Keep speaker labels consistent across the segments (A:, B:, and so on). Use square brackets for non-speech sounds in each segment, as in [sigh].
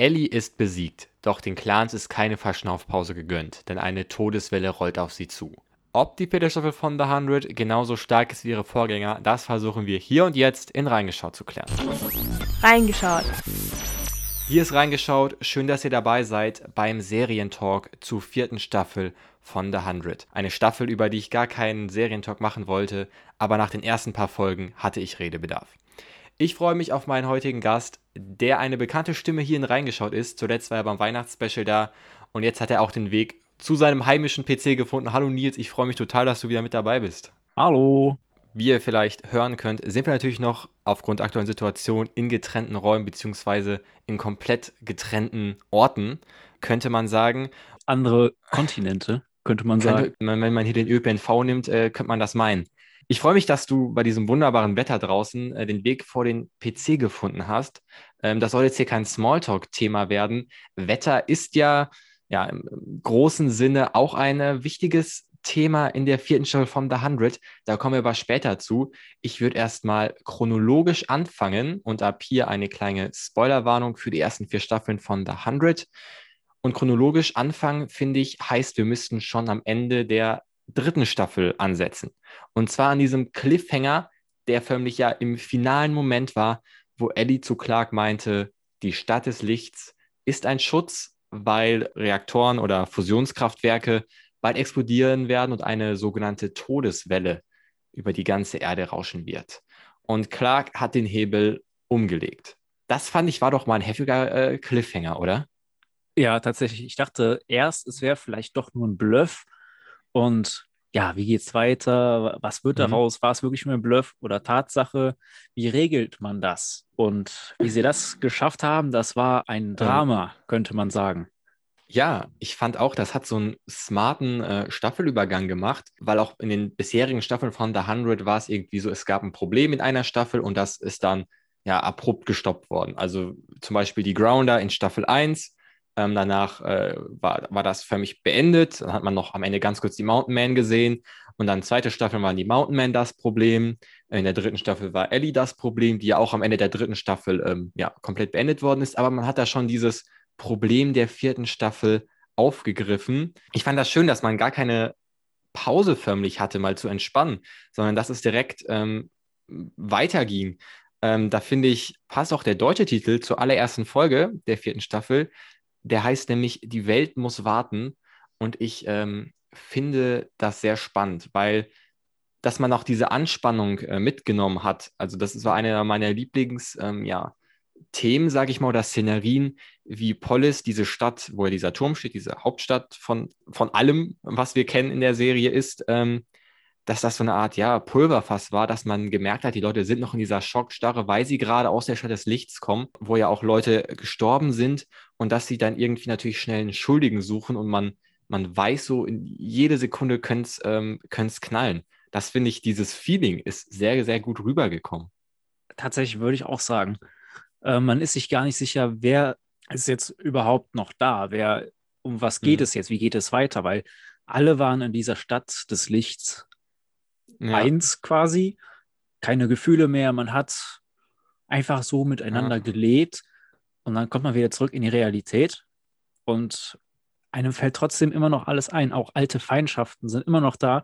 A: Ellie ist besiegt, doch den Clans ist keine Verschnaufpause gegönnt, denn eine Todeswelle rollt auf sie zu. Ob die vierte Staffel von The 100 genauso stark ist wie ihre Vorgänger, das versuchen wir hier und jetzt in Reingeschaut zu klären.
B: Reingeschaut.
A: Hier ist Reingeschaut, schön, dass ihr dabei seid beim Serientalk zur vierten Staffel von The 100. Eine Staffel, über die ich gar keinen Serientalk machen wollte, aber nach den ersten paar Folgen hatte ich Redebedarf. Ich freue mich auf meinen heutigen Gast, der eine bekannte Stimme hierhin reingeschaut ist. Zuletzt war er beim Weihnachtsspecial da und jetzt hat er auch den Weg zu seinem heimischen PC gefunden. Hallo Nils, ich freue mich total, dass du wieder mit dabei bist.
C: Hallo.
A: Wie ihr vielleicht hören könnt, sind wir natürlich noch aufgrund der aktuellen Situation in getrennten Räumen beziehungsweise in komplett getrennten Orten, könnte man sagen.
C: Andere Kontinente, könnte man sagen.
A: Könnte, wenn man hier den ÖPNV nimmt, äh, könnte man das meinen. Ich freue mich, dass du bei diesem wunderbaren Wetter draußen äh, den Weg vor den PC gefunden hast. Ähm, das soll jetzt hier kein Smalltalk-Thema werden. Wetter ist ja, ja im großen Sinne auch ein wichtiges Thema in der vierten Staffel von The 100. Da kommen wir aber später zu. Ich würde erstmal chronologisch anfangen und ab hier eine kleine Spoilerwarnung für die ersten vier Staffeln von The 100. Und chronologisch anfangen, finde ich, heißt, wir müssten schon am Ende der dritten Staffel ansetzen. Und zwar an diesem Cliffhanger, der förmlich ja im finalen Moment war, wo Ellie zu Clark meinte, die Stadt des Lichts ist ein Schutz, weil Reaktoren oder Fusionskraftwerke bald explodieren werden und eine sogenannte Todeswelle über die ganze Erde rauschen wird. Und Clark hat den Hebel umgelegt. Das fand ich war doch mal ein heftiger äh, Cliffhanger, oder?
C: Ja, tatsächlich. Ich dachte erst, es wäre vielleicht doch nur ein Bluff, und ja, wie geht es weiter? Was wird mhm. daraus? War es wirklich nur ein Bluff oder Tatsache? Wie regelt man das? Und wie sie das geschafft haben, das war ein Drama, könnte man sagen.
A: Ja, ich fand auch, das hat so einen smarten äh, Staffelübergang gemacht, weil auch in den bisherigen Staffeln von The 100 war es irgendwie so, es gab ein Problem in einer Staffel und das ist dann ja abrupt gestoppt worden. Also zum Beispiel die Grounder in Staffel 1 ähm, danach äh, war, war das für mich beendet. Dann hat man noch am Ende ganz kurz die Mountain Man gesehen. Und dann zweite Staffel waren die Mountain Man das Problem. In der dritten Staffel war Ellie das Problem, die ja auch am Ende der dritten Staffel ähm, ja, komplett beendet worden ist. Aber man hat da schon dieses Problem der vierten Staffel aufgegriffen. Ich fand das schön, dass man gar keine Pause förmlich hatte, mal zu entspannen, sondern dass es direkt ähm, weiterging. Ähm, da finde ich, passt auch der deutsche Titel zur allerersten Folge der vierten Staffel, der heißt nämlich Die Welt muss warten. Und ich ähm, finde das sehr spannend, weil dass man auch diese Anspannung äh, mitgenommen hat. Also das war einer meiner Lieblingsthemen, ähm, ja, sage ich mal, oder Szenerien, wie Polis, diese Stadt, wo ja dieser Turm steht, diese Hauptstadt von, von allem, was wir kennen in der Serie ist, ähm, dass das so eine Art, ja, Pulverfass war, dass man gemerkt hat, die Leute sind noch in dieser Schockstarre, weil sie gerade aus der Stadt des Lichts kommen, wo ja auch Leute gestorben sind und dass sie dann irgendwie natürlich schnell einen Schuldigen suchen und man, man weiß so, in jede Sekunde könnte es ähm, knallen. Das finde ich, dieses Feeling ist sehr, sehr gut rübergekommen.
C: Tatsächlich würde ich auch sagen. Äh, man ist sich gar nicht sicher, wer ist jetzt überhaupt noch da, wer, um was geht mhm. es jetzt, wie geht es weiter, weil alle waren in dieser Stadt des Lichts ja. eins quasi, keine Gefühle mehr, man hat einfach so miteinander ja. gelebt und dann kommt man wieder zurück in die Realität und einem fällt trotzdem immer noch alles ein. Auch alte Feindschaften sind immer noch da.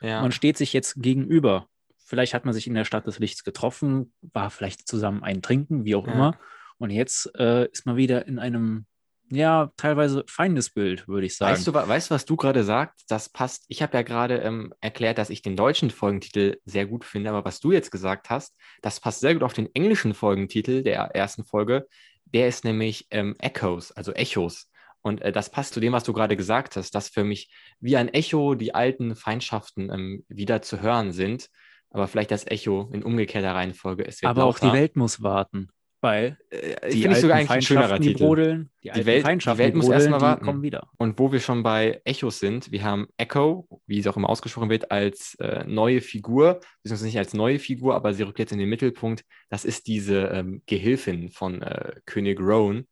C: Ja. Man steht sich jetzt gegenüber. Vielleicht hat man sich in der Stadt des Lichts getroffen, war vielleicht zusammen ein Trinken, wie auch immer. Und jetzt äh, ist man wieder in einem ja, teilweise Feindesbild, würde ich sagen.
A: Weißt du, weißt, was du gerade sagst? Das passt. Ich habe ja gerade ähm, erklärt, dass ich den deutschen Folgentitel sehr gut finde, aber was du jetzt gesagt hast, das passt sehr gut auf den englischen Folgentitel der ersten Folge. Der ist nämlich ähm, Echoes, also Echos. Und äh, das passt zu dem, was du gerade gesagt hast, dass für mich wie ein Echo die alten Feindschaften ähm, wieder zu hören sind. Aber vielleicht das Echo in umgekehrter Reihenfolge.
C: Wird aber lauter. auch die Welt muss warten weil
A: äh, die finde ich sogar eigentlich ein schönerer
C: Titel. Brodeln, die, die Welt, die Welt muss erstmal warten.
A: kommen wieder. Und wo wir schon bei Echos sind, wir haben Echo, wie es auch immer ausgesprochen wird, als äh, neue Figur, beziehungsweise nicht als neue Figur, aber sie rückt jetzt in den Mittelpunkt. Das ist diese ähm, Gehilfin von äh, König Rowan.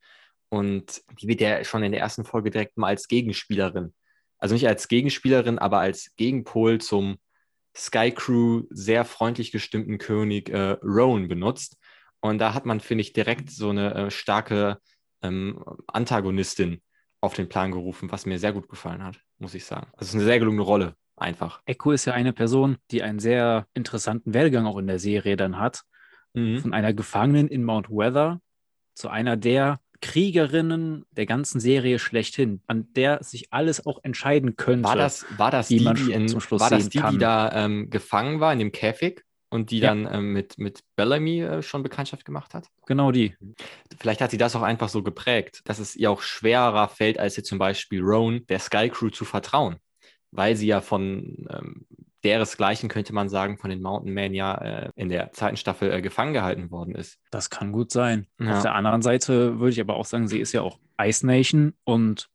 A: Und die wird ja schon in der ersten Folge direkt mal als Gegenspielerin. Also nicht als Gegenspielerin, aber als Gegenpol zum Sky Crew sehr freundlich gestimmten König äh, Rowan benutzt. Und da hat man, finde ich, direkt so eine äh, starke ähm, Antagonistin auf den Plan gerufen, was mir sehr gut gefallen hat, muss ich sagen. Also es ist eine sehr gelungene Rolle, einfach.
C: Echo ist ja eine Person, die einen sehr interessanten Werdegang auch in der Serie dann hat.
A: Mhm.
C: Von einer Gefangenen in Mount Weather zu einer der Kriegerinnen der ganzen Serie schlechthin, an der sich alles auch entscheiden könnte.
A: War das, war das
C: die
A: die, die, in,
C: zum Schluss
A: war das die, die da ähm, gefangen war in dem Käfig und die
C: Ja.
A: dann ähm, mit, mit Bellamy äh, schon Bekanntschaft gemacht hat?
C: Genau die.
A: Vielleicht hat sie das auch einfach so geprägt, dass es ihr auch schwerer fällt, als jetzt zum Beispiel Roan, der Sky Crew, zu vertrauen. Weil sie ja von ähm, deresgleichen, könnte man sagen, von den Mountain Men ja äh, in der zweiten Staffel äh, gefangen gehalten worden ist.
C: Das kann gut sein.
A: Ja.
C: Auf der anderen Seite würde ich aber auch sagen, sie ist ja auch Ice Nation und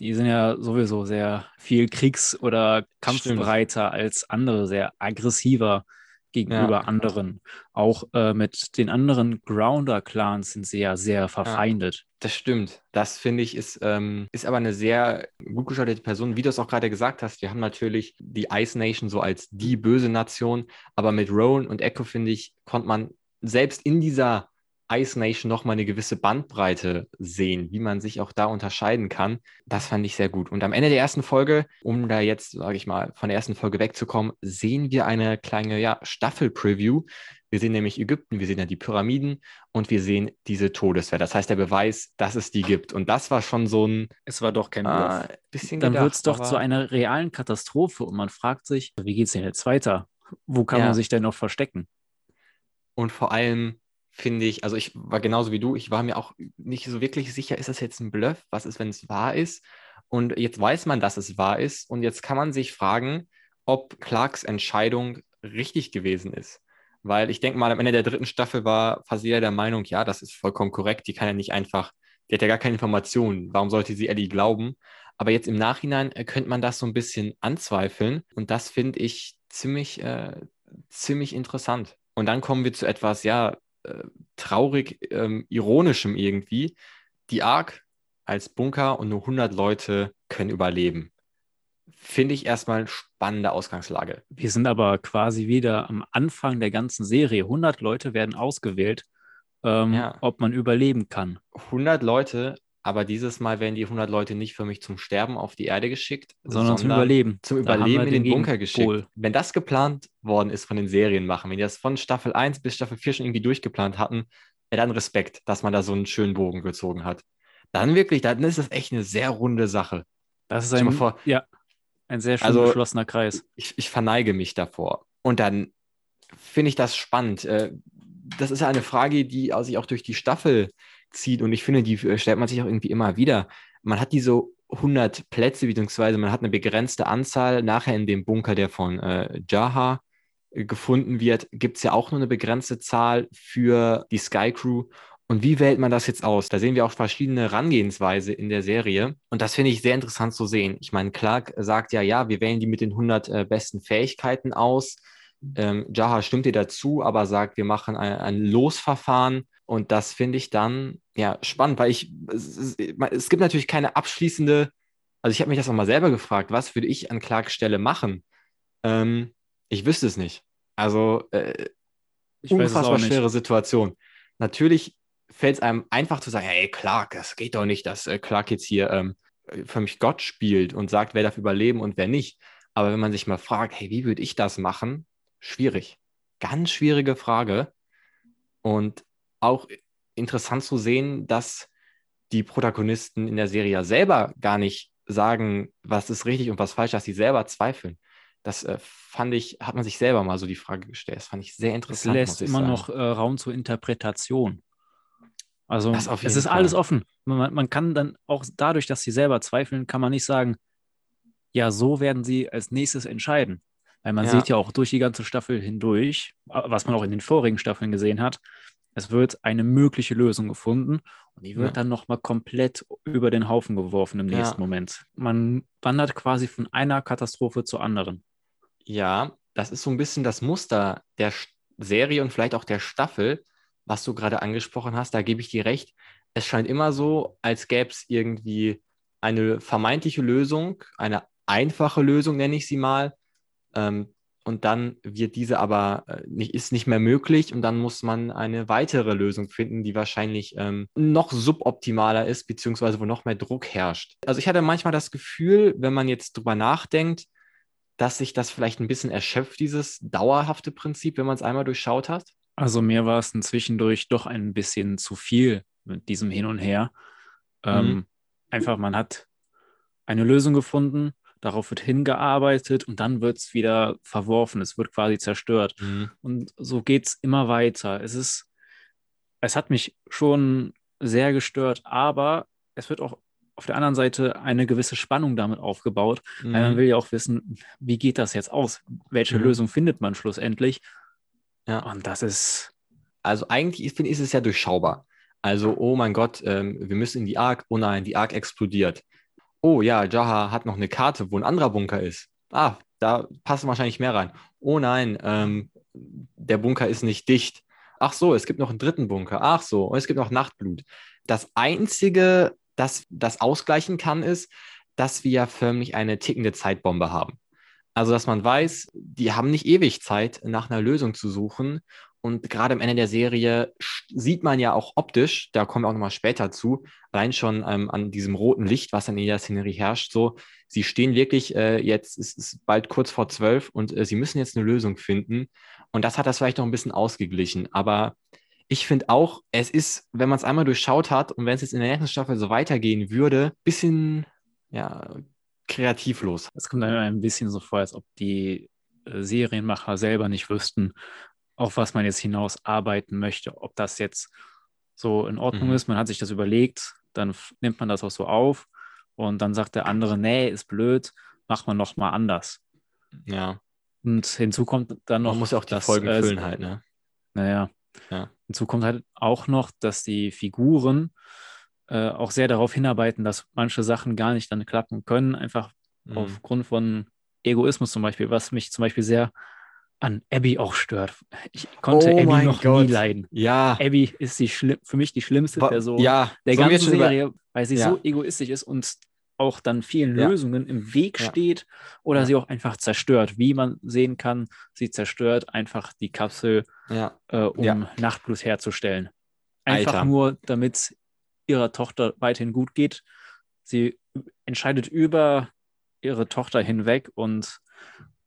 C: die sind ja sowieso sehr viel kriegs- oder kampfbereiter als andere, sehr aggressiver gegenüber
A: Ja.
C: anderen. Auch äh, mit den anderen Grounder-Clans sind sie ja sehr verfeindet.
A: Das stimmt. Das finde ich ist, ähm, ist aber eine sehr gut gestaltete Person. Wie du es auch gerade gesagt hast, wir haben natürlich die Ice Nation so als die böse Nation, aber mit Rowan und Echo, finde ich, konnte man selbst in dieser Ice Nation nochmal eine gewisse Bandbreite sehen, wie man sich auch da unterscheiden kann. Das fand ich sehr gut. Und am Ende der ersten Folge, um da jetzt, sage ich mal, von der ersten Folge wegzukommen, sehen wir eine kleine ja, Staffel-Preview. Wir sehen nämlich Ägypten, wir sehen ja die Pyramiden und wir sehen diese Todeswehr. Das heißt, der Beweis, dass es die gibt. Und das war schon so ein
C: Es war doch kein
A: ah, bisschen
C: Dann wird es doch
A: aber-
C: zu einer realen Katastrophe und man fragt sich, wie geht es denn jetzt weiter? Wo kann
A: Ja.
C: man sich denn noch verstecken?
A: Und vor allem finde ich, also ich war genauso wie du, ich war mir auch nicht so wirklich sicher, ist das jetzt ein Bluff? Was ist, wenn es wahr ist? Und jetzt weiß man, dass es wahr ist. Und jetzt kann man sich fragen, ob Clarks Entscheidung richtig gewesen ist. Weil ich denke mal, am Ende der dritten Staffel war fast jeder der Meinung, ja, das ist vollkommen korrekt. Die kann ja nicht einfach, die hat ja gar keine Informationen. Warum sollte sie Ellie glauben? Aber jetzt im Nachhinein äh, könnte man das so ein bisschen anzweifeln. Und das finde ich ziemlich, äh, ziemlich interessant. Und dann kommen wir zu etwas, ja, äh, traurig, ähm, ironischem irgendwie. Die Ark als Bunker und nur 100 Leute können überleben. Finde ich erstmal eine spannende Ausgangslage.
C: Wir sind aber quasi wieder am Anfang der ganzen Serie. 100 Leute werden ausgewählt, ähm,
A: Ja.
C: ob man überleben kann.
A: 100 Leute, aber dieses Mal werden die 100 Leute nicht für mich zum Sterben auf die Erde geschickt,
C: Sondern zum Überleben.
A: Zum Überleben in den Bunker
C: Gegenpol.
A: geschickt. Wenn das geplant worden ist von den Serienmachern, wenn die das von Staffel 1 bis Staffel 4 schon irgendwie durchgeplant hatten, ja, dann Respekt, dass man da so einen schönen Bogen gezogen hat. Dann wirklich, dann ist das echt eine sehr runde Sache.
C: Das ist ein,
A: vor-
C: ja, ein sehr schön
A: Also-
C: geschlossener Kreis.
A: ich, ich verneige mich davor. Und dann finde ich das spannend. Äh, Das ist ja eine Frage, die sich auch durch die Staffel zieht. Und ich finde, die äh, stellt man sich auch irgendwie immer wieder. Man hat diese 100 Plätze, beziehungsweise man hat eine begrenzte Anzahl. Nachher in dem Bunker, der von äh, Jaha äh, gefunden wird, gibt es ja auch nur eine begrenzte Zahl für die Sky Crew. Und wie wählt man das jetzt aus? Da sehen wir auch verschiedene Herangehensweise in der Serie. Und das finde ich sehr interessant zu sehen. Ich meine, Clark sagt ja, ja, wir wählen die mit den 100 äh, besten Fähigkeiten aus. Ähm, Jaha stimmt dir dazu, aber sagt, wir machen ein, ein Losverfahren. Und das finde ich dann ja spannend, weil ich, es, es, gibt natürlich keine abschließende, also ich habe mich das auch mal selber gefragt, was würde ich an Clarks Stelle machen? Ähm, ich wüsste es nicht. Also äh, unfassbar schwere Situation. Natürlich fällt es einem einfach zu sagen, hey Clark, das geht doch nicht, dass äh, Clark jetzt hier ähm, für mich Gott spielt und sagt, wer darf überleben und wer nicht. Aber wenn man sich mal fragt, hey, wie würde ich das machen? Schwierig. Ganz schwierige Frage. Und auch interessant zu sehen, dass die Protagonisten in der Serie ja selber gar nicht sagen, was ist richtig und was falsch, dass sie selber zweifeln. Das äh, fand ich, hat man sich selber mal so die Frage gestellt. Das fand ich sehr
C: Es
A: interessant.
C: lässt
A: muss ich
C: immer
A: sagen.
C: noch äh, Raum zur Interpretation. Also es
A: jeden
C: ist alles
A: Fall.
C: offen. Man, man kann dann auch dadurch, dass sie selber zweifeln, kann man nicht sagen, ja, so werden sie als nächstes entscheiden. Weil man
A: Ja.
C: sieht ja auch durch die ganze Staffel hindurch, äh, was man auch in den vorigen Staffeln gesehen hat, es wird eine mögliche Lösung gefunden und die wird
A: Ja.
C: dann nochmal komplett über den Haufen geworfen im
A: Ja.
C: nächsten Moment. Man wandert quasi von einer Katastrophe zur anderen.
A: Ja, das ist so ein bisschen das Muster der Serie und vielleicht auch der Staffel, was du gerade angesprochen hast. Da gebe ich dir recht. Es scheint immer so, als gäbe es irgendwie eine vermeintliche Lösung, eine einfache Lösung, nenne ich sie mal. Ähm, und dann wird diese aber äh, nicht, ist nicht mehr möglich und dann muss man eine weitere Lösung finden, die wahrscheinlich ähm, noch suboptimaler ist, beziehungsweise wo noch mehr Druck herrscht. Also ich hatte manchmal das Gefühl, wenn man jetzt drüber nachdenkt, dass sich das vielleicht ein bisschen erschöpft, dieses dauerhafte Prinzip, wenn man es einmal durchschaut hat?
C: Also mir war es zwischendurch doch ein bisschen zu viel mit diesem Hin und Her. Ähm, mhm. einfach, man hat eine Lösung gefunden, darauf wird hingearbeitet und dann wird es wieder verworfen, es wird quasi zerstört. Mhm. Und so geht es immer weiter. Es ist, es hat mich schon sehr gestört, aber es wird auch auf der anderen Seite eine gewisse Spannung damit aufgebaut, mhm. weil man will ja auch wissen, wie geht das jetzt aus? Welche mhm. Lösung findet man schlussendlich? Ja. Und das ist.
A: Also eigentlich finde ich, ist es ja durchschaubar. Also, oh mein Gott, ähm, wir müssen in die Ark. Oh nein, die Ark explodiert. Oh ja, Jaha hat noch eine Karte, wo ein anderer Bunker ist. Ah, da passen wahrscheinlich mehr rein. Oh nein, ähm, der Bunker ist nicht dicht. Ach so, es gibt noch einen dritten Bunker. Ach so, und es gibt noch Nachtblut. Das Einzige, das das ausgleichen kann, ist, dass wir ja förmlich eine tickende Zeitbombe haben. Also, dass man weiß, die haben nicht ewig Zeit, nach einer Lösung zu suchen. Und gerade am Ende der Serie sieht man ja auch optisch, da kommen wir auch nochmal später zu, allein schon ähm, an diesem roten Licht, was in der Szenerie herrscht, so, sie stehen wirklich, äh, jetzt ist bald kurz vor zwölf und äh, sie müssen jetzt eine Lösung finden. Und das hat das vielleicht noch ein bisschen ausgeglichen. Aber ich finde auch, es ist, wenn man es einmal durchschaut hat und wenn es jetzt in der nächsten Staffel so weitergehen würde, bisschen ja, kreativlos.
C: Es kommt einem ein bisschen so vor, als ob die äh, Serienmacher selber nicht wüssten, auf was man jetzt hinaus arbeiten möchte. Ob das jetzt so in Ordnung mhm. ist, man hat sich das überlegt, dann nimmt man das auch so auf und dann sagt der andere, nee, ist blöd, macht man noch mal anders.
A: Ja.
C: Und hinzu kommt dann noch.
A: Man muss ja auch die dass, Folgen äh, füllen halt, ne?
C: Naja. Ja. Hinzu kommt halt auch noch, dass die Figuren äh, auch sehr darauf hinarbeiten, dass manche Sachen gar nicht dann klappen können, einfach mhm. aufgrund von Egoismus zum Beispiel, was mich zum Beispiel sehr an Abby auch stört. Ich konnte oh Abby noch Gott. nie leiden.
A: Ja.
C: Abby ist die für mich die schlimmste
A: Wa
C: Person
A: ja.
C: der ganzen Serie, weil sie ja. so egoistisch ist und auch dann vielen ja. Lösungen im Weg steht oder sie auch einfach zerstört. Wie man sehen kann, sie zerstört einfach die Kapsel, äh, um Nachtblut herzustellen. Einfach Alter. nur, damit ihrer Tochter weiterhin gut geht. Sie entscheidet über ihre Tochter hinweg und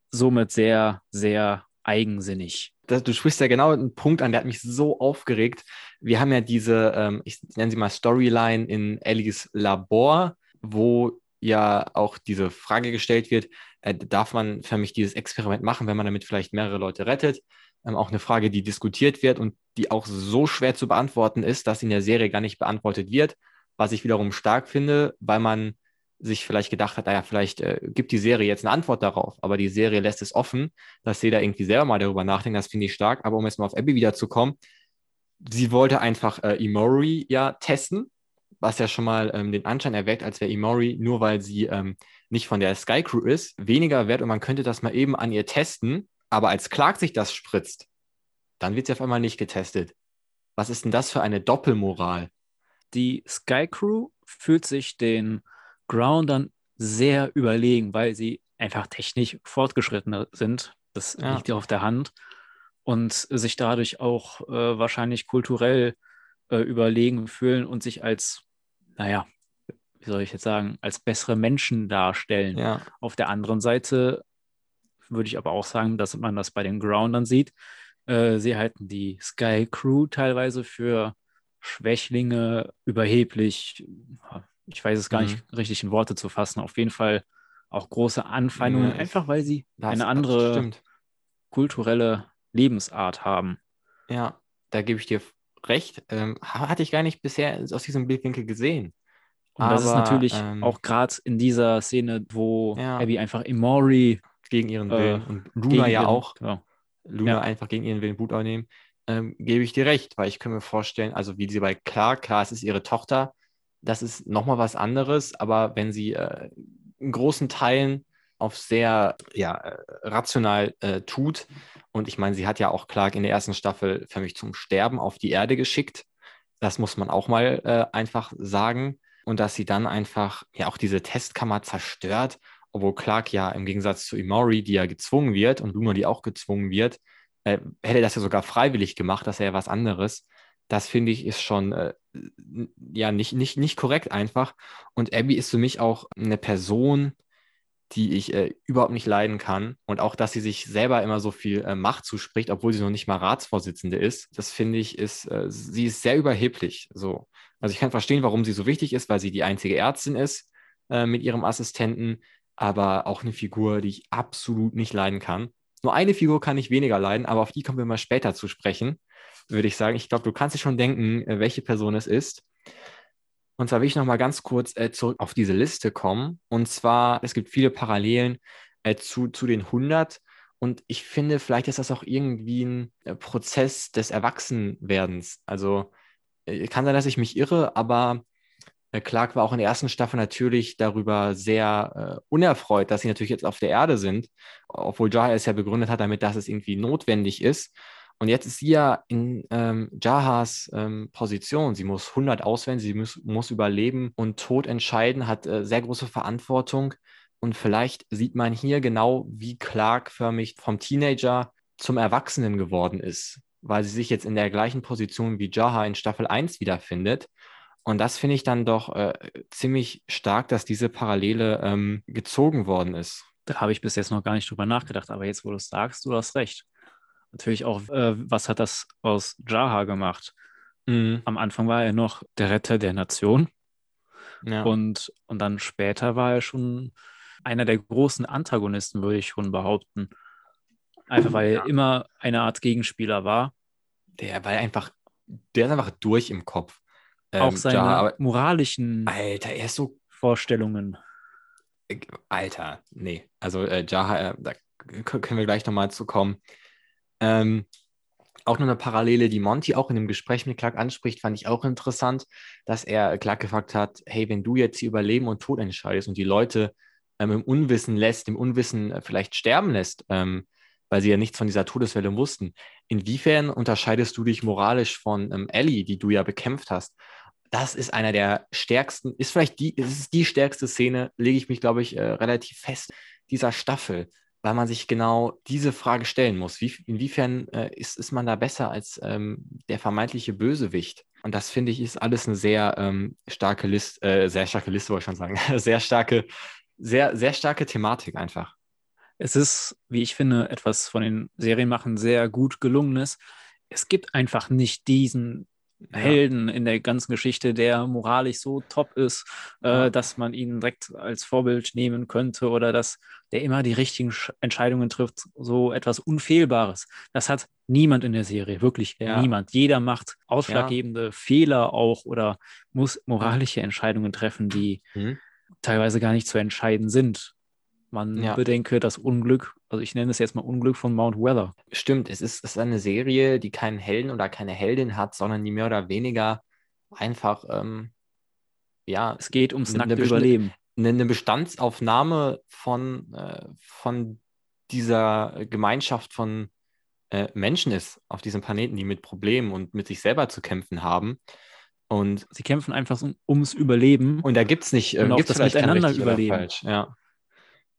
C: somit sehr, sehr eigensinnig.
A: Das, du sprichst ja genau einen Punkt an, der hat mich so aufgeregt. Wir haben ja diese, ähm, ich nenne sie mal Storyline in Ellies Labor, wo ja auch diese Frage gestellt wird, äh, darf man für mich dieses Experiment machen, wenn man damit vielleicht mehrere Leute rettet? Ähm, auch eine Frage, die diskutiert wird und die auch so schwer zu beantworten ist, dass in der Serie gar nicht beantwortet wird, was ich wiederum stark finde, weil man sich vielleicht gedacht hat, naja, vielleicht äh, gibt die Serie jetzt eine Antwort darauf, aber die Serie lässt es offen, dass jeder irgendwie selber mal darüber nachdenkt, das finde ich stark. Aber um jetzt mal auf Abby wiederzukommen, sie wollte einfach äh, Imori ja testen, was ja schon mal ähm, den Anschein erweckt, als wäre Imori, nur weil sie ähm, nicht von der Sky Crew ist, weniger wert und man könnte das mal eben an ihr testen, aber als Clark sich das spritzt, dann wird sie auf einmal nicht getestet. Was ist denn das für eine Doppelmoral?
C: Die Sky Crew fühlt sich den Groundern sehr überlegen, weil sie einfach technisch fortgeschrittener sind. Das ja. liegt ja auf der Hand. Und sich dadurch auch äh, wahrscheinlich kulturell äh, überlegen fühlen und sich als, naja, wie soll ich jetzt sagen, als bessere Menschen darstellen.
A: Ja.
C: Auf der anderen Seite würde ich aber auch sagen, dass man das bei den Groundern sieht. Äh, sie halten die Sky Crew teilweise für Schwächlinge, überheblich, ich weiß es gar mhm. nicht richtig in Worte zu fassen, auf jeden Fall auch große Anfeindungen, ja, einfach weil sie das, eine andere kulturelle Lebensart haben.
A: Ja, da gebe ich dir recht. Ähm, hatte ich gar nicht bisher aus diesem Blickwinkel gesehen.
C: Und Aber, das ist natürlich ähm, auch gerade in dieser Szene, wo ja. Abby einfach Imori
A: gegen ihren Willen äh, und Luna ja auch. Ja. Luna ja. einfach gegen ihren Willen Blut aufnehmen, ähm, gebe ich dir recht, weil ich kann mir vorstellen, also wie sie bei Clark, klar, es ist ihre Tochter, das ist nochmal was anderes, aber wenn sie äh, in großen Teilen auf sehr ja, äh, rational äh, tut, und ich meine, sie hat ja auch Clark in der ersten Staffel für mich zum Sterben auf die Erde geschickt, das muss man auch mal äh, einfach sagen. Und dass sie dann einfach ja auch diese Testkammer zerstört, obwohl Clark ja im Gegensatz zu Imori, die ja gezwungen wird und Luna, die auch gezwungen wird, äh, hätte das ja sogar freiwillig gemacht, das ist ja was anderes. Das finde ich ist schon äh, ja nicht, nicht, nicht korrekt einfach. Und Abby ist für mich auch eine Person, die ich äh, überhaupt nicht leiden kann. Und auch, dass sie sich selber immer so viel äh, Macht zuspricht, obwohl sie noch nicht mal Ratsvorsitzende ist, das finde ich, ist, äh, sie ist sehr überheblich. So. Also ich kann verstehen, warum sie so wichtig ist, weil sie die einzige Ärztin ist äh, mit ihrem Assistenten, aber auch eine Figur, die ich absolut nicht leiden kann. Nur eine Figur kann ich weniger leiden, aber auf die kommen wir mal später zu sprechen, würde ich sagen. Ich glaube, du kannst dir schon denken, äh, welche Person es ist. Und zwar will ich noch mal ganz kurz äh, zurück auf diese Liste kommen. Und zwar, es gibt viele Parallelen äh, zu, zu den 100. Und ich finde, vielleicht ist das auch irgendwie ein äh, Prozess des Erwachsenwerdens. Also äh, kann sein, dass ich mich irre, aber äh, Clark war auch in der ersten Staffel natürlich darüber sehr unerfreut, dass sie natürlich jetzt auf der Erde sind, obwohl Jahar es ja begründet hat damit, dass es irgendwie notwendig ist. Und jetzt ist sie ja in ähm, Jahas ähm, Position. Sie muss 100 auswählen, sie muss, muss über Leben und Tod entscheiden, hat äh, sehr große Verantwortung. Und vielleicht sieht man hier genau, wie Clark förmlich vom Teenager zum Erwachsenen geworden ist, weil sie sich jetzt in der gleichen Position wie Jaha in Staffel 1 wiederfindet. Und das finde ich dann doch äh, ziemlich stark, dass diese Parallele ähm, gezogen worden ist.
C: Da habe ich bis jetzt noch gar nicht drüber nachgedacht, aber jetzt, wo du es sagst, du hast recht natürlich auch, äh, was hat das aus Jaha gemacht? Mhm. Am Anfang war er noch der Retter der Nation. Ja. Und, und dann später war er schon einer der großen Antagonisten, würde ich schon behaupten. Einfach weil ja. er immer eine Art Gegenspieler war.
A: Der war einfach, der ist einfach durch im Kopf.
C: Auch ähm, seine Jaha, moralischen
A: Alter, er ist so
C: Vorstellungen.
A: Alter, nee. Also äh, Jaha, äh, da können wir gleich nochmal zu kommen. Ähm, auch noch eine Parallele, die Monty auch in dem Gespräch mit Clark anspricht, fand ich auch interessant, dass er Clark gefragt hat, hey, wenn du jetzt hier über Leben und Tod entscheidest und die Leute ähm, im Unwissen lässt, im Unwissen äh, vielleicht sterben lässt, ähm, weil sie ja nichts von dieser Todeswelle wussten, inwiefern unterscheidest du dich moralisch von ähm, Ellie, die du ja bekämpft hast? Das ist einer der stärksten, ist vielleicht die, ist die stärkste Szene, lege ich mich, glaube ich, äh, relativ fest, dieser Staffel weil man sich genau diese Frage stellen muss. Wie, inwiefern äh, ist, ist man da besser als ähm, der vermeintliche Bösewicht? Und das finde ich ist alles eine sehr ähm, starke Liste, äh, sehr starke Liste, wollte ich schon sagen, [laughs] sehr starke, sehr, sehr starke Thematik einfach.
C: Es ist, wie ich finde, etwas von den Serienmachen sehr gut gelungenes. Es gibt einfach nicht diesen ja. Helden in der ganzen Geschichte, der moralisch so top ist, äh, dass man ihn direkt als Vorbild nehmen könnte oder dass der immer die richtigen Entscheidungen trifft, so etwas Unfehlbares. Das hat niemand in der Serie, wirklich ja. niemand. Jeder macht ausschlaggebende ja. Fehler auch oder muss moralische Entscheidungen treffen, die mhm. teilweise gar nicht zu entscheiden sind. Man ja. bedenke das Unglück, also ich nenne es jetzt mal Unglück von Mount Weather.
A: Stimmt, es ist, es ist eine Serie, die keinen Helden oder keine Heldin hat, sondern die mehr oder weniger einfach, ähm, ja.
C: Es geht ums nackte Überleben.
A: Eine, eine Bestandsaufnahme von, äh, von dieser Gemeinschaft von äh, Menschen ist auf diesem Planeten, die mit Problemen und mit sich selber zu kämpfen haben. Und
C: sie kämpfen einfach um, ums Überleben.
A: Und da gibt es nicht,
C: äh, und auch das Miteinander überleben.
A: Falsch, ja.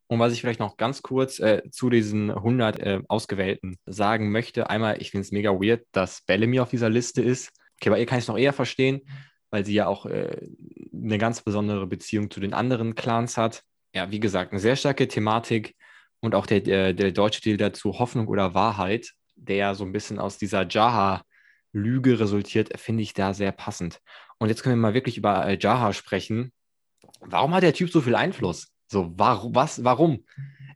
A: Und was ich vielleicht noch ganz kurz äh, zu diesen 100 äh, Ausgewählten sagen möchte, einmal, ich finde es mega weird, dass Bellamy auf dieser Liste ist. Okay, bei ihr kann ich es noch eher verstehen, weil sie ja auch äh, eine ganz besondere Beziehung zu den anderen Clans hat. Ja, wie gesagt, eine sehr starke Thematik und auch der, der, der deutsche Titel dazu, Hoffnung oder Wahrheit, der ja so ein bisschen aus dieser Jaha-Lüge resultiert, finde ich da sehr passend. Und jetzt können wir mal wirklich über äh, Jaha sprechen. Warum hat der Typ so viel Einfluss? So, warum, was, warum?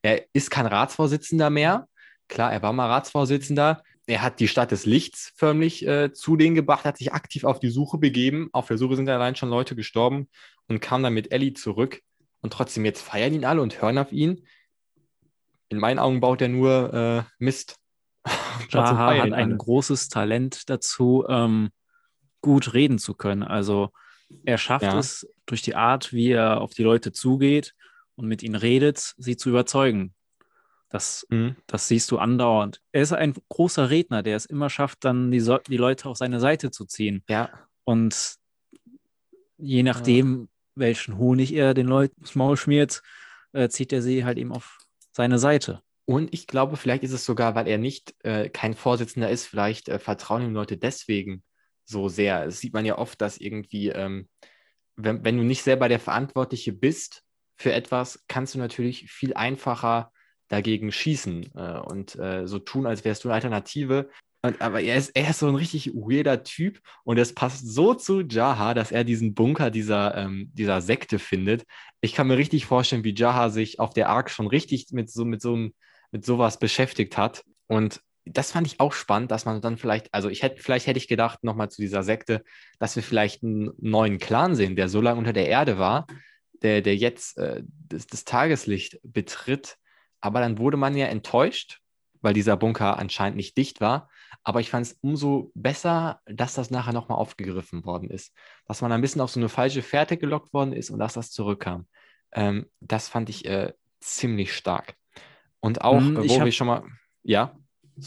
A: Er ist kein Ratsvorsitzender mehr. Klar, er war mal Ratsvorsitzender. Er hat die Stadt des Lichts förmlich äh, zu denen gebracht, hat sich aktiv auf die Suche begeben. Auf der Suche sind allein schon Leute gestorben und kam dann mit Ellie zurück. Und trotzdem, jetzt feiern ihn alle und hören auf ihn. In meinen Augen baut er nur äh, Mist. [laughs]
C: Jaha hat ein großes Talent dazu, ähm, gut reden zu können. Also er schafft ja. es durch die Art, wie er auf die Leute zugeht, und mit ihnen redet, sie zu überzeugen. Das, mhm. das siehst du andauernd. Er ist ein großer Redner, der es immer schafft, dann die, so die Leute auf seine Seite zu ziehen.
A: Ja.
C: Und je nachdem, ja. welchen Honig er den Leuten ins Maul schmiert, äh, zieht er sie halt eben auf seine Seite.
A: Und ich glaube, vielleicht ist es sogar, weil er nicht äh, kein Vorsitzender ist, vielleicht äh, vertrauen ihm Leute deswegen so sehr. Das sieht man ja oft, dass irgendwie, ähm, wenn, wenn du nicht selber der Verantwortliche bist für etwas, kannst du natürlich viel einfacher dagegen schießen äh, und äh, so tun, als wärst du eine Alternative. Und, aber er ist, er ist so ein richtig weirder Typ und es passt so zu Jaha, dass er diesen Bunker dieser, ähm, dieser Sekte findet. Ich kann mir richtig vorstellen, wie Jaha sich auf der Ark schon richtig mit so, mit so mit sowas beschäftigt hat. Und das fand ich auch spannend, dass man dann vielleicht, also ich hätte, vielleicht hätte ich gedacht, nochmal zu dieser Sekte, dass wir vielleicht einen neuen Clan sehen, der so lange unter der Erde war, der, der jetzt äh, das, das Tageslicht betritt. Aber dann wurde man ja enttäuscht, weil dieser Bunker anscheinend nicht dicht war. Aber ich fand es umso besser, dass das nachher nochmal aufgegriffen worden ist. Dass man ein bisschen auf so eine falsche Fährte gelockt worden ist und dass das zurückkam. Ähm, das fand ich äh, ziemlich stark. Und auch, hm, wo wir schon mal, ja,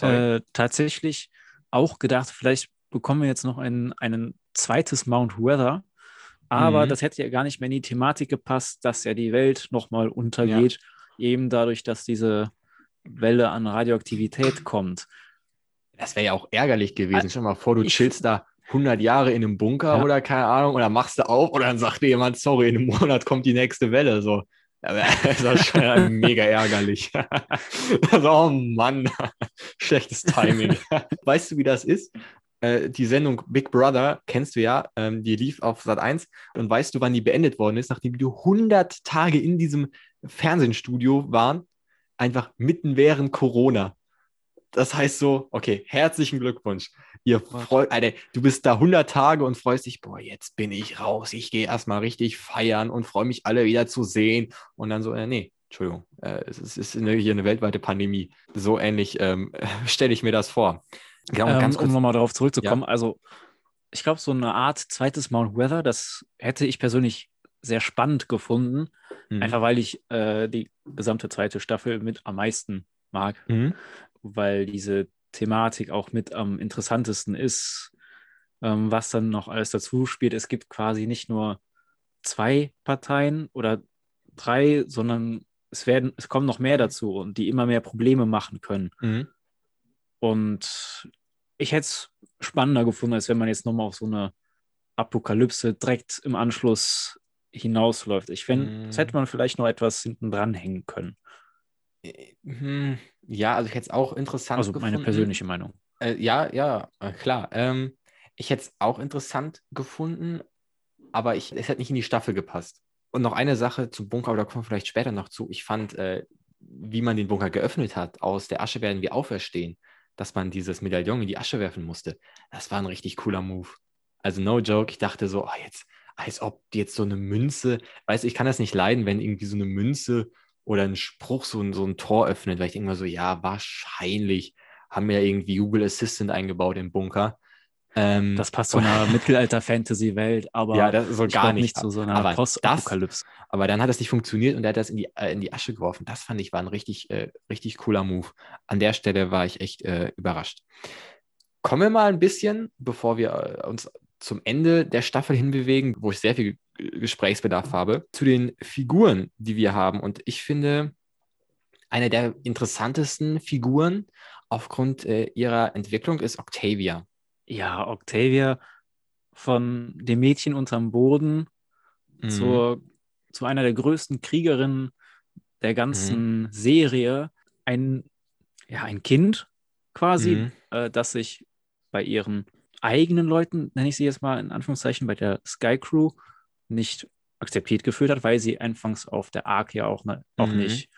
C: äh, tatsächlich auch gedacht, vielleicht bekommen wir jetzt noch ein, ein zweites Mount Weather. Aber mhm. das hätte ja gar nicht mehr in die Thematik gepasst, dass ja die Welt nochmal untergeht, ja. eben dadurch, dass diese Welle an Radioaktivität kommt.
A: Das wäre ja auch ärgerlich gewesen. Stell dir mal vor, du chillst da 100 Jahre in einem Bunker ja. oder keine Ahnung, oder machst du auf oder dann sagt dir jemand, sorry, in einem Monat kommt die nächste Welle. So. [laughs] Das war schon mega ärgerlich. [laughs] Also, oh Mann, [laughs] schlechtes Timing. Weißt du, wie das ist? Äh, die Sendung Big Brother kennst du ja, ähm, die lief auf Sat 1 und weißt du, wann die beendet worden ist, nachdem die 100 Tage in diesem Fernsehstudio waren, einfach mitten während Corona. Das heißt so, okay, herzlichen Glückwunsch. Ihr freut, Alter, du bist da 100 Tage und freust dich, boah, jetzt bin ich raus. Ich gehe erstmal richtig feiern und freue mich alle wieder zu sehen. Und dann so, äh, nee, Entschuldigung, äh, es, ist, es ist eine, hier eine weltweite Pandemie. So ähnlich ähm, [laughs] stelle ich mir das vor.
C: Ja, ähm, kurz, um nochmal darauf zurückzukommen, ja. also ich glaube, so eine Art zweites Mount Weather, das hätte ich persönlich sehr spannend gefunden. Mhm. Einfach weil ich äh, die gesamte zweite Staffel mit am meisten mag. Mhm weil diese Thematik auch mit am interessantesten ist, ähm, was dann noch alles dazu spielt. Es gibt quasi nicht nur zwei Parteien oder drei, sondern es werden, es kommen noch mehr dazu und die immer mehr Probleme machen können. Mhm. Und ich hätte es spannender gefunden, als wenn man jetzt nochmal auf so eine Apokalypse direkt im Anschluss hinausläuft. Ich finde, mhm. das hätte man vielleicht noch etwas hinten dran hängen können.
A: Äh, hm, ja, also ich hätte es auch interessant
C: Also meine persönliche Meinung.
A: Äh, ja, ja, äh, klar. Ähm, ich hätte es auch interessant gefunden, aber ich, es hätte nicht in die Staffel gepasst. Und noch eine Sache zum Bunker, aber da kommen wir vielleicht später noch zu. Ich fand, äh, wie man den Bunker geöffnet hat, aus der Asche werden wir auferstehen, dass man dieses Medaillon in die Asche werfen musste. Das war ein richtig cooler Move. Also no joke, ich dachte so, oh, jetzt, als ob jetzt so eine Münze, weißt du, ich kann das nicht leiden, wenn irgendwie so eine Münze oder ein Spruch so ein, so ein Tor öffnet, weil ich denke mal so, ja, wahrscheinlich haben wir irgendwie Google Assistant eingebaut im Bunker.
C: Ähm, das passt zu einer [laughs] Mittelalter-Fantasy-Welt, aber
A: ja, das so gar nicht,
C: nicht zu so einer
A: Postapokalypse. Aber dann hat es nicht funktioniert und er hat das in die, äh, in die Asche geworfen. Das fand ich war ein richtig, äh, richtig cooler Move. An der Stelle war ich echt äh, überrascht. Kommen wir mal ein bisschen, bevor wir äh, uns zum Ende der Staffel hinbewegen, wo ich sehr viel Gesprächsbedarf habe, zu den Figuren, die wir haben. Und ich finde, eine der interessantesten Figuren aufgrund äh, ihrer Entwicklung ist Octavia.
C: Ja, Octavia von dem Mädchen unterm Boden mhm. zur, zu einer der größten Kriegerinnen der ganzen mhm. Serie. Ein, ja, ein Kind quasi, mhm. äh, das sich bei ihren eigenen Leuten, nenne ich sie jetzt mal in Anführungszeichen, bei der Sky Crew nicht akzeptiert gefühlt hat, weil sie anfangs auf der Ark ja auch, ne, auch mhm. nicht